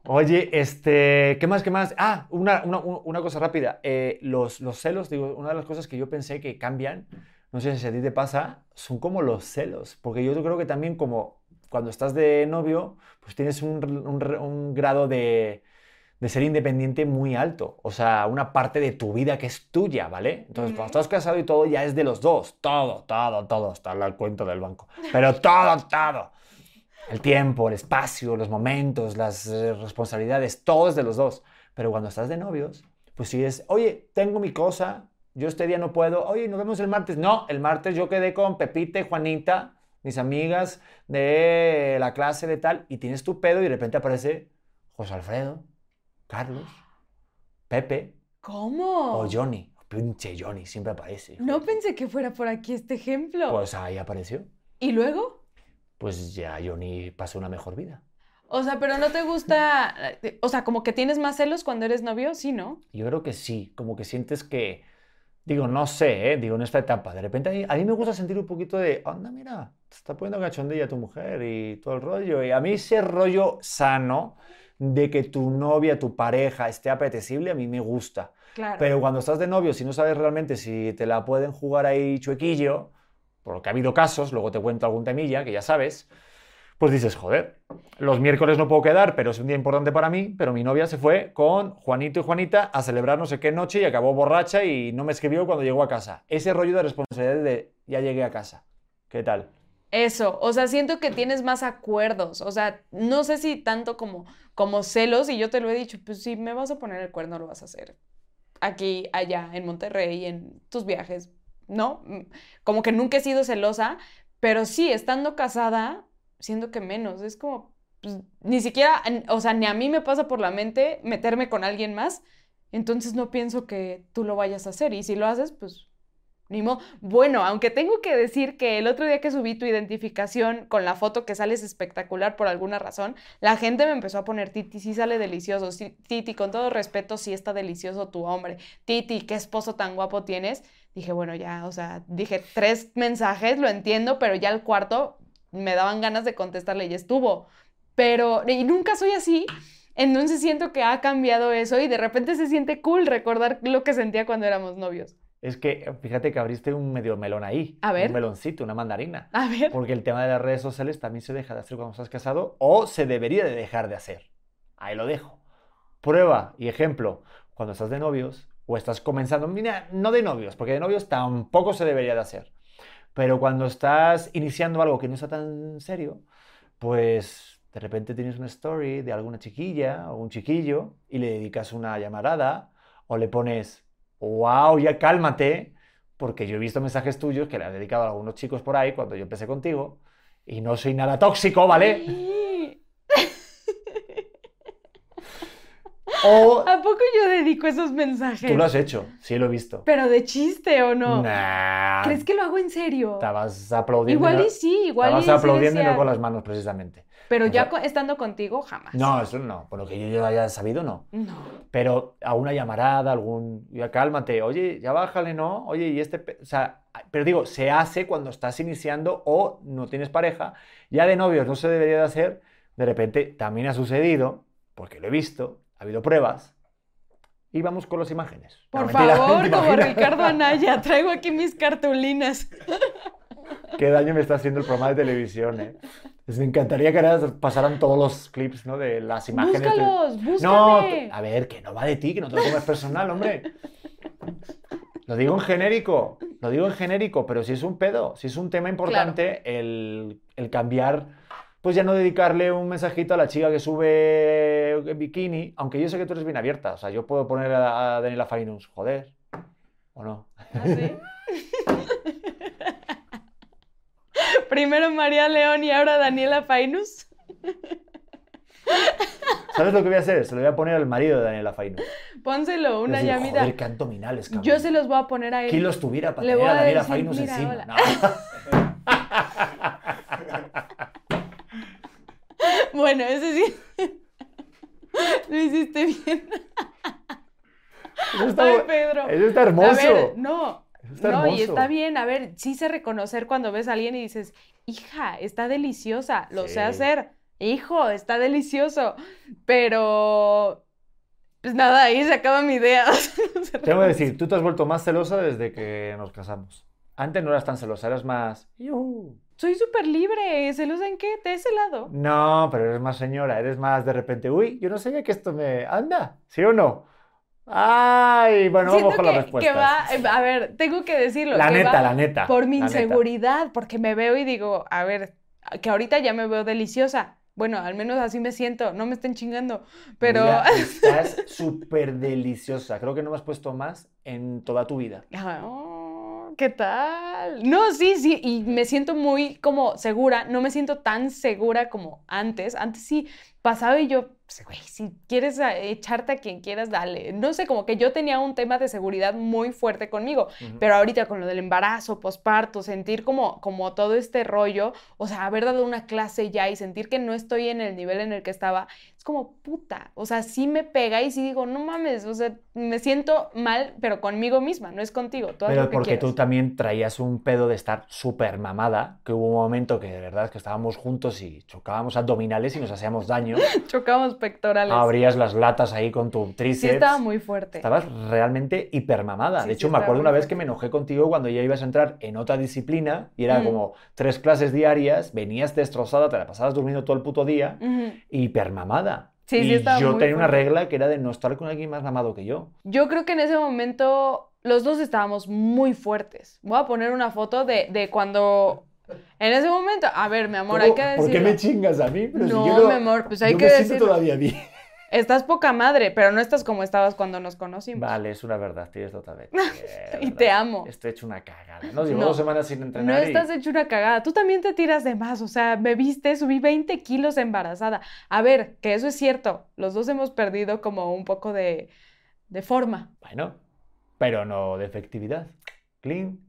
Oye, este, ¿qué más, qué más? Ah, una, una- una cosa rápida. Eh, los, los celos, digo, una de las cosas que yo pensé que cambian, no sé si a ti te pasa, son como los celos. Porque yo creo que también como cuando estás de novio, pues tienes un, un- un grado de, de ser independiente muy alto. O sea, una parte de tu vida que es tuya, ¿vale? Entonces, cuando estás casado y todo, ya es de los dos. Todo, todo, todo. Hasta el cuento del banco. Pero todo, todo. El tiempo, el espacio, los momentos, las eh, responsabilidades, todo es de los dos. Pero cuando estás de novios, pues si es, oye, tengo mi cosa, yo este día no puedo, oye, nos vemos el martes. No, el martes yo quedé con Pepita y Juanita, mis amigas de la clase de tal, y tienes tu pedo y de repente aparece José Alfredo, Carlos, Pepe ¿Cómo? o Johnny. Pinche Johnny, siempre aparece. No pensé que fuera por aquí este ejemplo. Pues ahí apareció. ¿Y luego? Pues ya Johnny pasó una mejor vida. O sea, pero no te gusta, o sea, como que tienes más celos cuando eres novio, sí, ¿no? Yo creo que sí, como que sientes que, digo, no sé, ¿eh? digo, en esta etapa, de repente a mí, a mí me gusta sentir un poquito de, anda, mira, te está poniendo cachondilla tu mujer y todo el rollo. Y a mí ese rollo sano de que tu novia, tu pareja esté apetecible, a mí me gusta. Claro. Pero cuando estás de novio, si no sabes realmente si te la pueden jugar ahí chuequillo, por lo que ha habido casos, luego te cuento algún temilla, que ya sabes, pues dices, joder, los miércoles no puedo quedar, pero es un día importante para mí, pero mi novia se fue con Juanito y Juanita a celebrar no sé qué noche y acabó borracha y no me escribió cuando llegó a casa. Ese rollo de responsabilidad de ya llegué a casa. ¿Qué tal? Eso, o sea, siento que tienes más acuerdos, o sea, no sé si tanto como, como celos, y yo te lo he dicho, pues si me vas a poner el cuerno, lo vas a hacer aquí, allá, en Monterrey, en tus viajes, ¿no? Mm, Como que nunca he sido celosa, pero sí, estando casada, siento que menos, es como, pues, ni siquiera, o sea, ni a mí me pasa por la mente meterme con alguien más, entonces no pienso que tú lo vayas a hacer, y si lo haces, pues ni modo. Bueno, aunque tengo que decir que el otro día que subí tu identificación con la foto que sales espectacular por alguna razón, la gente me empezó a poner Titi, sí sale delicioso. sí, Titi, con todo respeto, sí está delicioso tu hombre. Titi, qué esposo tan guapo tienes. Dije, bueno, ya, o sea, dije tres mensajes, lo entiendo, pero ya el cuarto me daban ganas de contestarle y estuvo. Pero, y nunca soy así. Entonces siento que ha cambiado eso y de repente se siente cool recordar lo que sentía cuando éramos novios. Es que fíjate que abriste un medio melón ahí. A ver. Un meloncito, una mandarina. A ver. Porque el tema de las redes sociales también se deja de hacer cuando estás casado o se debería de dejar de hacer. Ahí lo dejo. Prueba y ejemplo, cuando estás de novios o estás comenzando, mira, no de novios, porque de novios tampoco se debería de hacer. Pero cuando estás iniciando algo que no está tan serio, pues de repente tienes una story de alguna chiquilla o un chiquillo y le dedicas una llamarada o le pones, wow, ya cálmate, porque yo he visto mensajes tuyos que le has dedicado a algunos chicos por ahí cuando yo empecé contigo y no soy nada tóxico, ¿vale? Sí. O ¿A poco yo dedico esos mensajes? tú lo has hecho, sí lo he visto. ¿Pero de chiste o no? Nah, ¿Crees que lo hago en serio? estabas aplaudiendo. Igual y sí, igual y estabas aplaudiendo y no con las manos precisamente. Pero o ya sea- estando contigo, jamás. No, eso no, por lo que yo ya haya sabido, no. No. Pero a una llamarada, algún, ya cálmate, oye, ya bájale, ¿no? Oye, y este, pe-?" o sea, pero digo, se hace cuando estás iniciando o no tienes pareja, ya de novios no se debería de hacer, de repente también ha sucedido, porque lo he visto, ha habido pruebas, y vamos con las imágenes. No, Por mentira, favor, ¿te como? Ricardo Anaya, traigo aquí mis cartulinas. Qué daño me está haciendo el programa de televisión, ¿eh? Pues me encantaría que pasaran todos los clips, ¿no? De las imágenes. de- Búscalos, No, búscame. a ver, que no va de ti, que no te lo tomes personal, hombre. Lo digo en genérico, lo digo en genérico, pero si es un pedo, si es un tema importante, el, el cambiar, pues ya no dedicarle un mensajito a la chica que sube en bikini, aunque yo sé que tú eres bien abierta, o sea, yo puedo poner a, Daniela Fainus, joder, ¿o no? ¿Ah, sí? Primero María León y ahora Daniela Fainus. ¿Sabes lo que voy a hacer? Se lo voy a poner al marido de Daniela Fainus. Pónselo, una Decir, llamada. Joder, qué abdominales, cabrón. Yo se los voy a poner a él. ¿Quién los tuviera para Le tener a a Daniela decir, Fainus "Mira, encima? hola". No. Bueno, ese sí. Lo hiciste bien. Eso está, Ay, Pedro. eso está A hermoso. ver, no. Eso está no, y está bien. A ver, sí sé reconocer cuando ves a alguien y dices, hija, está deliciosa, lo sé hacer. Hijo, está delicioso. Pero, pues nada, ahí se acaba mi idea. Tengo que decir, tú te has vuelto más celosa desde que nos casamos. Antes no eras tan celosa, eras más... Soy súper libre, ¿celosa en qué? De ese lado. No, pero eres más señora, eres más de repente, uy, yo no sabía que esto me anda, ¿sí o no? Ay, bueno, Siento vamos con que, las respuestas. que va, eh, a ver, tengo que decirlo. La que neta, va la neta. Por mi la neta. inseguridad, porque me veo y digo, a ver, que ahorita ya me veo deliciosa. Bueno, al menos así me siento, no me estén chingando. Pero. Mira, estás súper deliciosa. Creo que no me has puesto más en toda tu vida. Ah, ¿Qué tal? No, sí, sí, y me siento muy como segura, no me siento tan segura como antes. Antes sí pasaba y yo, pues, güey, si quieres echarte a quien quieras, dale. No sé, como que yo tenía un tema de seguridad muy fuerte conmigo, Ujú. pero ahorita con lo del embarazo, posparto, sentir como, como todo este rollo, o sea, haber dado una clase ya y sentir que no estoy en el nivel en el que estaba, es como puta, o sea, sí me pega y sí digo, no mames, o sea, me siento mal, pero conmigo misma, no es contigo, haz Pero lo que porque tú también traías un pedo de estar súper mamada, que hubo un momento que de verdad que estábamos juntos y chocábamos abdominales y nos hacíamos daño. Chocamos pectorales. Abrías las latas ahí con tu Sí, tríceps. estaba muy fuerte. Estabas realmente hipermamada. Sí, de sí, hecho, me estaba acuerdo una vez que me enojé contigo cuando ya ibas a entrar en otra disciplina y era Mm. como tres clases diarias, venías destrozada, te la pasabas durmiendo todo el puto día, Ujú. hipermamada. Sí, sí, y estaba yo muy tenía una fuerte. regla que era de no estar con alguien más mamado que yo. Yo creo que en ese momento los dos estábamos muy fuertes. Voy a poner una foto de, de cuando... En ese momento, a ver, mi amor, hay que ¿Por qué me chingas a mí? Pero si No, yo no- mi amor, pues hay yo que me siento decirlo. todavía bien. Estás poca madre, pero no estás como estabas cuando nos conocimos. Vale, es una verdad, tienes totalmente. Y te amo. Estoy hecho una cagada. No, llevo No. dos semanas sin No entrenar. y- estás hecho una cagada. Tú también te tiras de más. O sea, me viste, subí 20 kilos embarazada. A ver, que eso es cierto. Los dos hemos perdido como un poco de, de forma. Bueno, pero no de efectividad. Clean,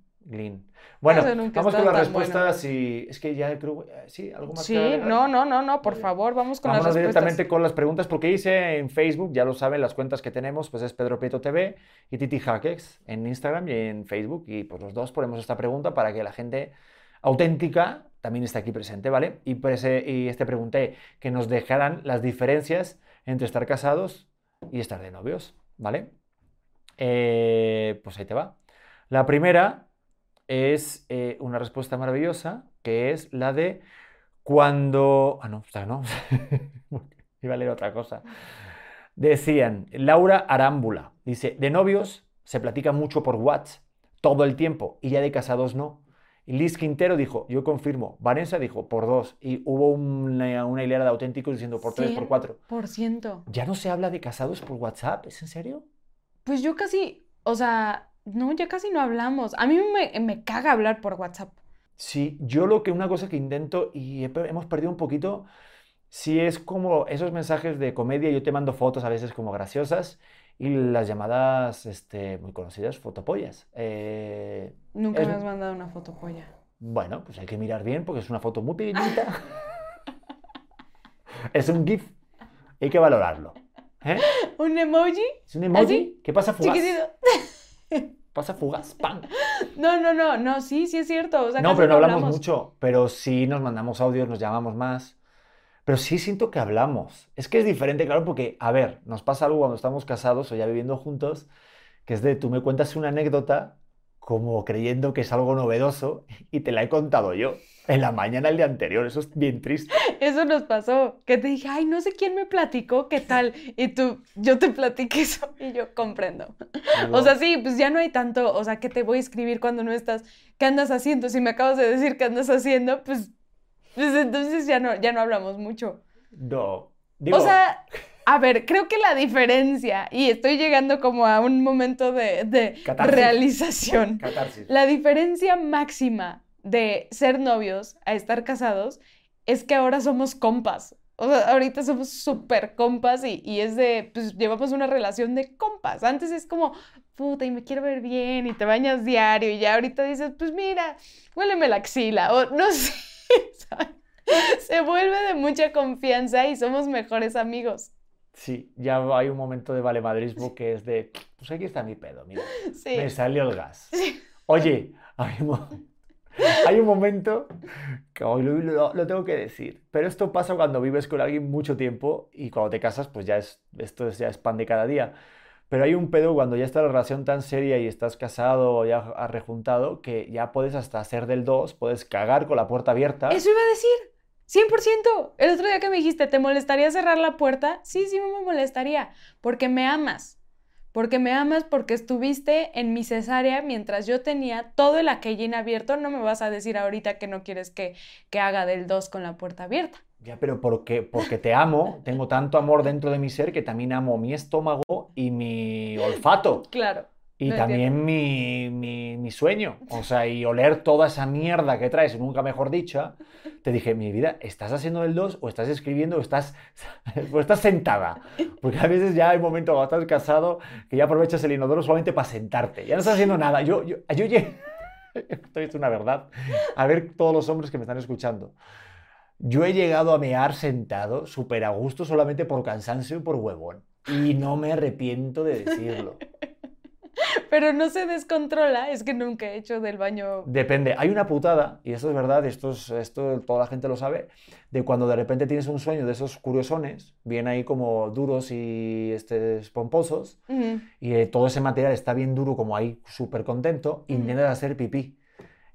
Bueno, vamos con las bueno. respuestas y es que ya creo, eh, sí, algo más Sí, no, no, no, no, por Vale. favor, vamos con Vámonos las respuestas. directamente con las preguntas porque hice en Facebook, ya lo saben, las cuentas que tenemos, pues es Pedro Prieto TV y Titi Hackex en Instagram y en Facebook y pues los dos ponemos esta pregunta para que la gente auténtica también esté aquí presente, ¿vale? Y, y este pregunté que nos dejaran las diferencias entre estar casados y estar de novios, ¿vale? Eh, pues ahí te va. La primera es eh, una respuesta maravillosa, que es la de cuando... Ah, no, esta no. Iba a leer otra cosa. Decían, Laura Arámbula, dice, de novios se platica mucho por WhatsApp todo el tiempo y ya de casados no. Liz Quintero dijo, yo confirmo. Vanessa dijo, por dos. Y hubo una, una hilera de auténticos diciendo por tres, por cuatro. Por ciento. ¿Ya no se habla de casados por WhatsApp? ¿Es en serio? Pues yo casi, o sea, no, ya casi no hablamos. A mí me, me caga hablar por WhatsApp. Sí, yo lo que una cosa que intento y he hemos perdido un poquito, sí es como esos mensajes de comedia, yo te mando fotos a veces como graciosas y las llamadas este, muy conocidas, fotopollas. Eh, Nunca Es- me has mandado una foto polla. bueno, pues hay que mirar bien porque es una foto muy pequeñita. es un GIF, hay que valorarlo. ¿eh? ¿Un emoji? Es un emoji ¿Así? que pasa fugaz. Chiquitito. Pasa fugaz, ¡pam! No, no, no, no, sí, sí es cierto. O sea, No, pero no hablamos hablamos. mucho, pero sí nos mandamos audios, nos llamamos más. Pero sí siento que hablamos. Es que es diferente, claro, porque, a ver, nos pasa algo cuando estamos casados o ya viviendo juntos, que es de tú me cuentas una anécdota como creyendo que es algo novedoso y te la he contado yo en la mañana el día anterior. Eso es bien triste. Eso nos pasó, que te dije, ay, no sé quién me platicó, qué tal. Y tú, yo te platiqué eso y yo comprendo. O sea, sí, pues ya no hay tanto, o sea, ¿qué te voy a escribir cuando no estás? ¿Qué andas haciendo? Si me acabas de decir qué andas haciendo, pues, pues entonces ya no, ya no hablamos mucho. no. Digo, O sea, a ver, creo que la diferencia, y estoy llegando como a un momento de, de Catarsis. realización, catarsis. la diferencia máxima de ser novios a estar casados es que ahora somos compas. O sea, ahorita somos súper compas y, y es de, pues llevamos una relación de compas. Antes es como, puta, y me quiero ver bien y te bañas diario y ya ahorita dices, pues mira, huéleme la axila o no sé, ¿sabes? Se vuelve de mucha confianza y somos mejores amigos. Sí, ya hay un momento de valemadrismo que es de, pues aquí está mi pedo, mira. Sí. Me salió el gas. Oye, hay un, mo- hay un momento que hoy lo, lo- lo tengo que decir, pero esto pasa cuando vives con alguien mucho tiempo y cuando te casas, pues ya es, esto es, ya es pan de cada día. Pero hay un pedo cuando ya está la relación tan seria y estás casado o ya has rejuntado que ya puedes hasta hacer del 2, puedes cagar con la puerta abierta. Eso iba a decir. 100%. El otro día que me dijiste, ¿te molestaría cerrar la puerta? Sí, sí me molestaría, porque me amas. Porque me amas, porque estuviste en mi cesárea mientras yo tenía todo el aquellín abierto. No me vas a decir ahorita que no quieres que, que haga del 2 con la puerta abierta. Ya, pero porque, porque te amo, tengo tanto amor dentro de mi ser que también amo mi estómago y mi olfato. Claro. Y Lo también mi, mi- mi sueño. O sea, y oler toda esa mierda que traes, nunca mejor dicha. Te dije, mi vida, ¿estás haciendo el 2 o estás escribiendo o estás, o estás sentada? Porque a veces ya hay momentos cuando estás casado que ya aprovechas el inodoro solamente para sentarte. Ya no estás haciendo nada. Yo, yo, yo llegué... Esto es una verdad. A ver todos los hombres que me están escuchando. Yo he llegado a mear sentado, súper a gusto, solamente por cansancio y por huevón. Y no me arrepiento de decirlo. Pero no se descontrola, es que nunca he hecho del baño. Depende. Hay una putada, y esto es verdad, esto, es- esto toda la gente lo sabe, de cuando de repente tienes un sueño de esos curiosones, bien ahí como duros y este, pomposos, y eh, todo ese material está bien duro, como ahí súper contento, Ujú. intentas hacer pipí.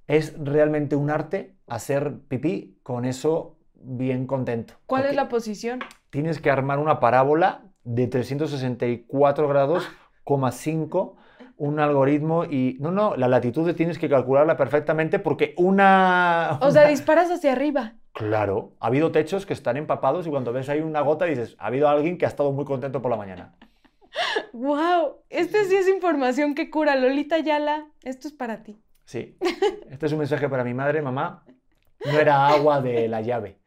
Es realmente un arte hacer pipí con eso bien contento. ¿Cuál es la posición? Tienes que armar una parábola de 364 grados, coma 5, un algoritmo y... No, no, la latitud tienes que calcularla perfectamente porque una... O sea, disparas hacia arriba. Claro, ha habido techos que están empapados y cuando ves ahí una gota dices, ha habido alguien que ha estado muy contento por la mañana. ¡Wow! Esta sí es información que cura. Lolita Yala, esto es para ti. Sí. Este es un mensaje para mi madre, mamá. No era agua de la llave.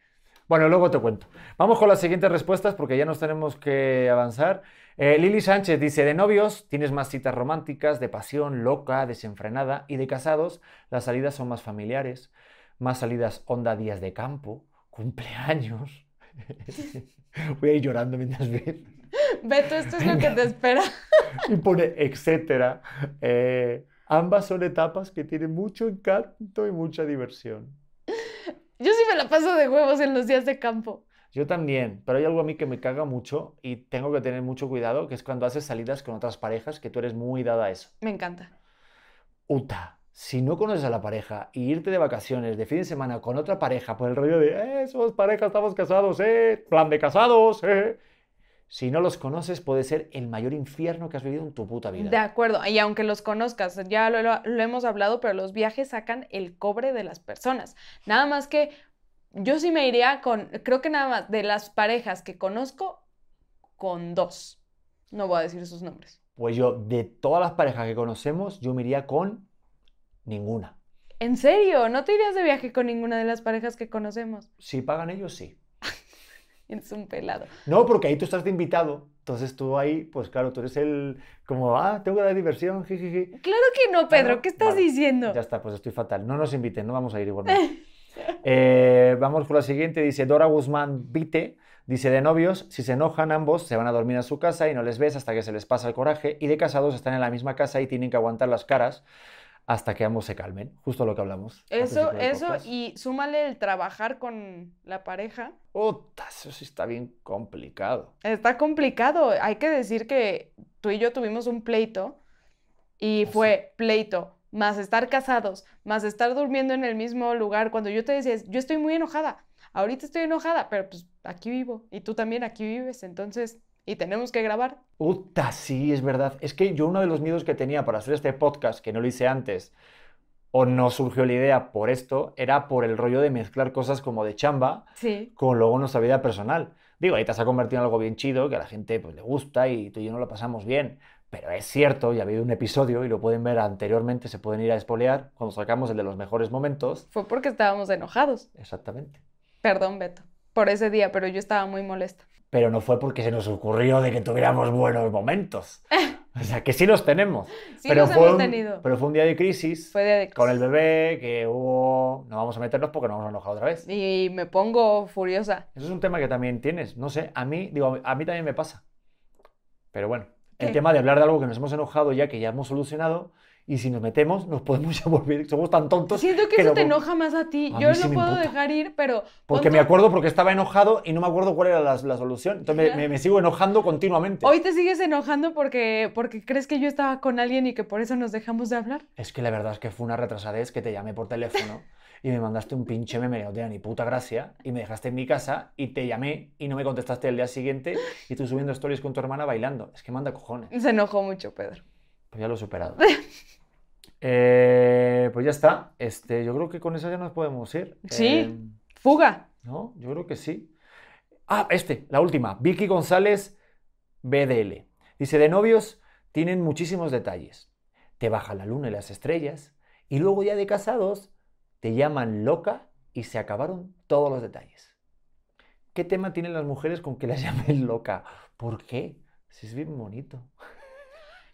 Bueno, luego te cuento. Vamos con las siguientes respuestas porque ya nos tenemos que avanzar. Eh, Lili Sánchez dice, de novios tienes más citas románticas, de pasión, loca, desenfrenada, y de casados las salidas son más familiares, más salidas onda días de campo, cumpleaños. Voy a ir llorando mientras ves. Beto, esto es lo que te espera. Y pone etcétera. Eh, ambas son etapas que tienen mucho encanto y mucha diversión. Yo sí me la paso de huevos en los días de campo. Yo también, pero hay algo a mí que me caga mucho y tengo que tener mucho cuidado, que es cuando haces salidas con otras parejas, que tú eres muy dada a eso. Me encanta. Uta, si no conoces a la pareja y irte de vacaciones de fin de semana con otra pareja por el rollo de, eh, somos pareja, estamos casados, eh, plan de casados, eh. Si no los conoces, puede ser el mayor infierno que has vivido en tu puta vida. De acuerdo. Y aunque los conozcas, ya lo, lo- lo hemos hablado, pero los viajes sacan el cobre de las personas. Nada más que yo sí me iría con, creo que nada más de las parejas que conozco, con dos. No voy a decir sus nombres. Pues yo, de todas las parejas que conocemos, yo me iría con ninguna. ¿En serio? ¿No te irías de viaje con ninguna de las parejas que conocemos? Si pagan ellos, sí. Es un pelado. No, porque ahí tú estás de invitado. Entonces tú ahí, pues claro, tú eres el, como, ah, tengo que dar diversión, jijiji. Claro que no, Pedro. ¿Qué estás Vale, diciendo? Ya está, pues estoy fatal. No nos inviten, no vamos a ir igualmente. Eh, vamos con la siguiente. Dice Dora Guzmán Vite. Dice de novios, si se enojan ambos, se van a dormir a su casa y no les ves hasta que se les pasa el coraje. Y de casados están en la misma casa y tienen que aguantar las caras hasta que ambos se calmen. Justo lo que hablamos. Eso, eso, podcast. y súmale el trabajar con la pareja. Ota, eso sí está bien complicado. Está complicado. Hay que decir que tú y yo tuvimos un pleito y ¿Ah, fue pleito, más estar casados, más estar durmiendo en el mismo lugar. Cuando yo te decía, yo estoy muy enojada, ahorita estoy enojada, pero pues aquí vivo y tú también aquí vives, entonces, y tenemos que grabar. Uta, sí, es verdad. Es que yo uno de los miedos que tenía para hacer este podcast, que no lo hice antes, o no surgió la idea por esto, era por el rollo de mezclar cosas como de chamba Sí. con luego nuestra vida personal. Digo, ahí te has convertido en algo bien chido, que a la gente pues, le gusta y tú y yo no lo pasamos bien. Pero es cierto, ya ha habido un episodio y lo pueden ver anteriormente, se pueden ir a espolear cuando sacamos el de los mejores momentos. Fue porque estábamos enojados. Exactamente. Perdón, Beto, por ese día, pero yo estaba muy molesta. Pero no fue porque se nos ocurrió de que tuviéramos buenos momentos. O sea, que sí los tenemos. Sí pero, los fue hemos un, tenido. pero fue un día de crisis Fue de con el bebé, que hubo... No vamos a meternos porque nos vamos a enojar otra vez. Y me pongo furiosa. Eso es un tema que también tienes. No sé, a mí, digo, a mí también me pasa. Pero bueno, El ¿Qué? tema de hablar de algo que nos hemos enojado ya, que ya hemos solucionado, y si nos metemos, nos podemos ya volver. Somos tan tontos. Siento que que eso no- te enoja más a ti. A Yo sí lo me puedo dejar ir, pero. Porque me acuerdo porque estaba enojado y no me acuerdo cuál era la, la solución. Entonces me, me- me sigo enojando continuamente. Hoy te sigues enojando porque, porque crees que yo estaba con alguien y que por eso nos dejamos de hablar. Es que la verdad es que fue una retrasadez que te llamé por teléfono y me mandaste un pinche meme no tenía ni puta gracia y me dejaste en mi casa y te llamé y no me contestaste el día siguiente y tú subiendo stories con tu hermana bailando. Es que manda cojones. Se enojó mucho, Pedro. Pues ya lo he superado. Eh, pues ya está. Este, yo creo que con eso ya nos podemos ir. Sí. Eh, Fuga. ¿No? Yo creo que sí. Ah, este, la última. Vicky González, BDL. Dice, de novios tienen muchísimos detalles. Te baja la luna y las estrellas. Y luego ya de casados, te llaman loca y se acabaron todos los detalles. ¿Qué tema tienen las mujeres con que las llamen loca? ¿Por qué? Si es bien bonito.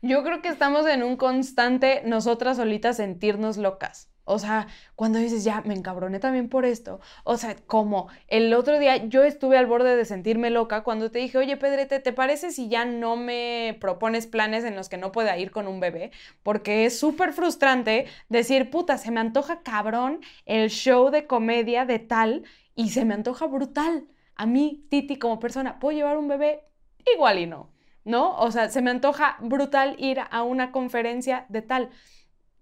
Yo creo que estamos en un constante nosotras solitas sentirnos locas. O sea, cuando dices, ya, me encabroné también por esto. O sea, como el otro día yo estuve al borde de sentirme loca cuando te dije, oye, Pedrete, ¿te parece si ya no me propones planes en los que no pueda ir con un bebé? Porque es súper frustrante decir, puta, se me antoja cabrón el show de comedia de tal y se me antoja brutal. A mí, Titi, como persona, ¿puedo llevar un bebé? Igual y no. ¿No? O sea, se me antoja brutal ir a una conferencia de tal.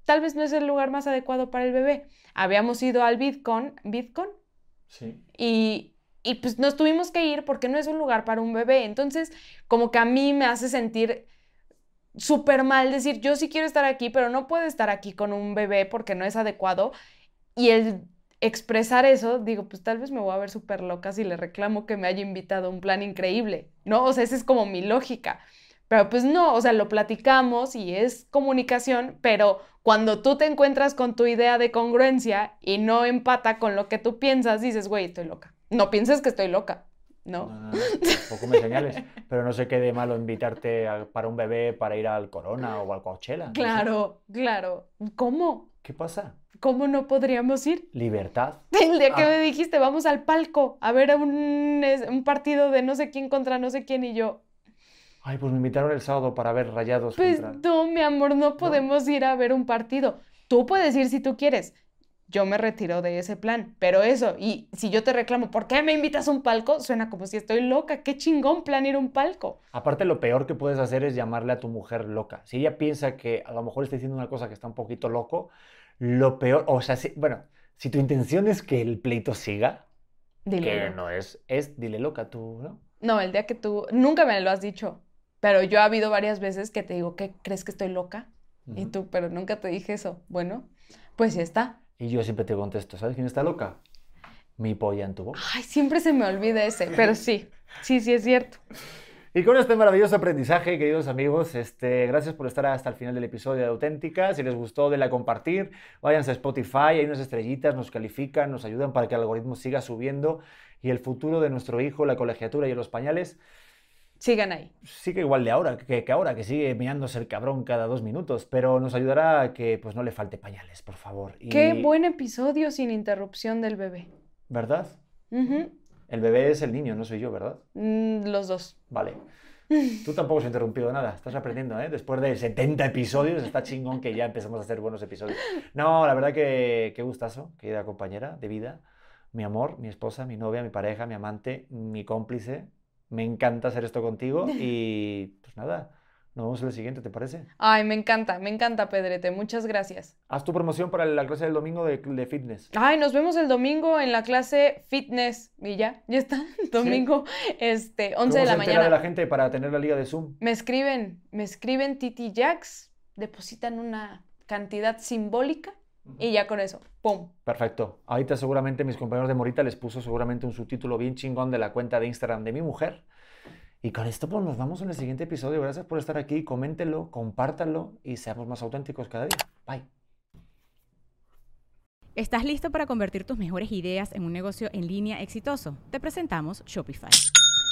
Tal vez no es el lugar más adecuado para el bebé. Habíamos ido al Bitcoin, Bitcoin Sí. y, y pues nos tuvimos que ir porque no es un lugar para un bebé. Entonces, como que a mí me hace sentir súper mal decir, yo sí quiero estar aquí, pero no puedo estar aquí con un bebé porque no es adecuado. Y el expresar eso, digo, pues tal vez me voy a ver súper loca si le reclamo que me haya invitado a un plan increíble, ¿no? O sea, esa es como mi lógica. Pero pues no, o sea, lo platicamos y es comunicación, pero cuando tú te encuentras con tu idea de congruencia y no empata con lo que tú piensas, dices, güey, estoy loca. No pienses que estoy loca, ¿no? No, no, no, tampoco me señales. Pero no sé qué de malo invitarte a- para un bebé para ir al Corona o al Coachella. sé. Claro, claro. ¿Cómo? ¿Qué pasa? ¿Cómo no podríamos ir? Libertad. El día que Ah. me dijiste, vamos al palco a ver un, partido de no sé quién contra no sé quién y yo, Ay, pues me invitaron el sábado para ver rayados pues contra. no, mi amor, no podemos ir a ver un partido. Tú puedes ir si tú quieres. Yo me retiro de ese plan, pero eso, y si yo te reclamo, ¿por qué me invitas a un palco? Suena como si estoy loca. Qué chingón plan ir a un palco. Aparte, lo peor que puedes hacer es llamarle a tu mujer loca. Si ella piensa que a lo mejor está diciendo una cosa que está un poquito loco, lo peor, o sea, si- bueno, si tu intención es que el pleito siga, Dile. que no es, es dile loca tú, ¿no? No, el día que tú, nunca me lo has dicho, pero yo ha habido varias veces que te digo, ¿qué crees que estoy loca? Y tú, pero nunca te dije eso. Bueno, pues ya está. Y yo siempre te contesto, ¿sabes quién está loca? Mi polla en tu boca. Ay, siempre se me olvida ese, pero sí, sí, sí es cierto. Y con este maravilloso aprendizaje, queridos amigos, este, gracias por estar hasta el final del episodio de Auténtica. Si les gustó, denle a compartir. Váyanse a Spotify, hay unas estrellitas, nos califican, nos ayudan para que el algoritmo siga subiendo y el futuro de nuestro hijo, la colegiatura y los pañales, Sigan ahí. sigue igual de ahora que, que ahora, que sigue meándose el cabrón cada dos minutos, pero nos ayudará a que pues no le falte pañales, por favor. Y- Qué buen episodio sin interrupción del bebé. ¿Verdad? Ujú. El bebé es el niño, no soy yo, ¿verdad? Mm, los dos. Vale. Tú tampoco has interrumpido nada, estás aprendiendo, ¿eh? Después de 70 episodios, está chingón que ya empezamos a hacer buenos episodios. No, la verdad que qué gustazo, querida compañera de vida, mi amor, mi esposa, mi novia, mi pareja, mi amante, mi cómplice. Me encanta hacer esto contigo y pues nada, nos vemos en el siguiente, ¿te parece? Ay, me encanta, me encanta, Pedrete. Muchas gracias. Haz tu promoción para la clase del domingo de, de fitness. Ay, nos vemos el domingo en la clase fitness. Y ya, ya está. Domingo, este, 11 de ¿Cómo la mañana. de la gente para tener la liga de Zoom? Me escriben, me escriben Titi Jacks, depositan una cantidad simbólica y ya con eso, ¡pum! Perfecto. Ahorita seguramente mis compañeros de Morita les puso seguramente un subtítulo bien chingón de la cuenta de Instagram de mi mujer. Y con esto pues nos vamos en el siguiente episodio. Gracias por estar aquí. Coméntenlo, compártanlo y seamos más auténticos cada día. Bye. ¿Estás listo para convertir tus mejores ideas en un negocio en línea exitoso? Te presentamos Shopify.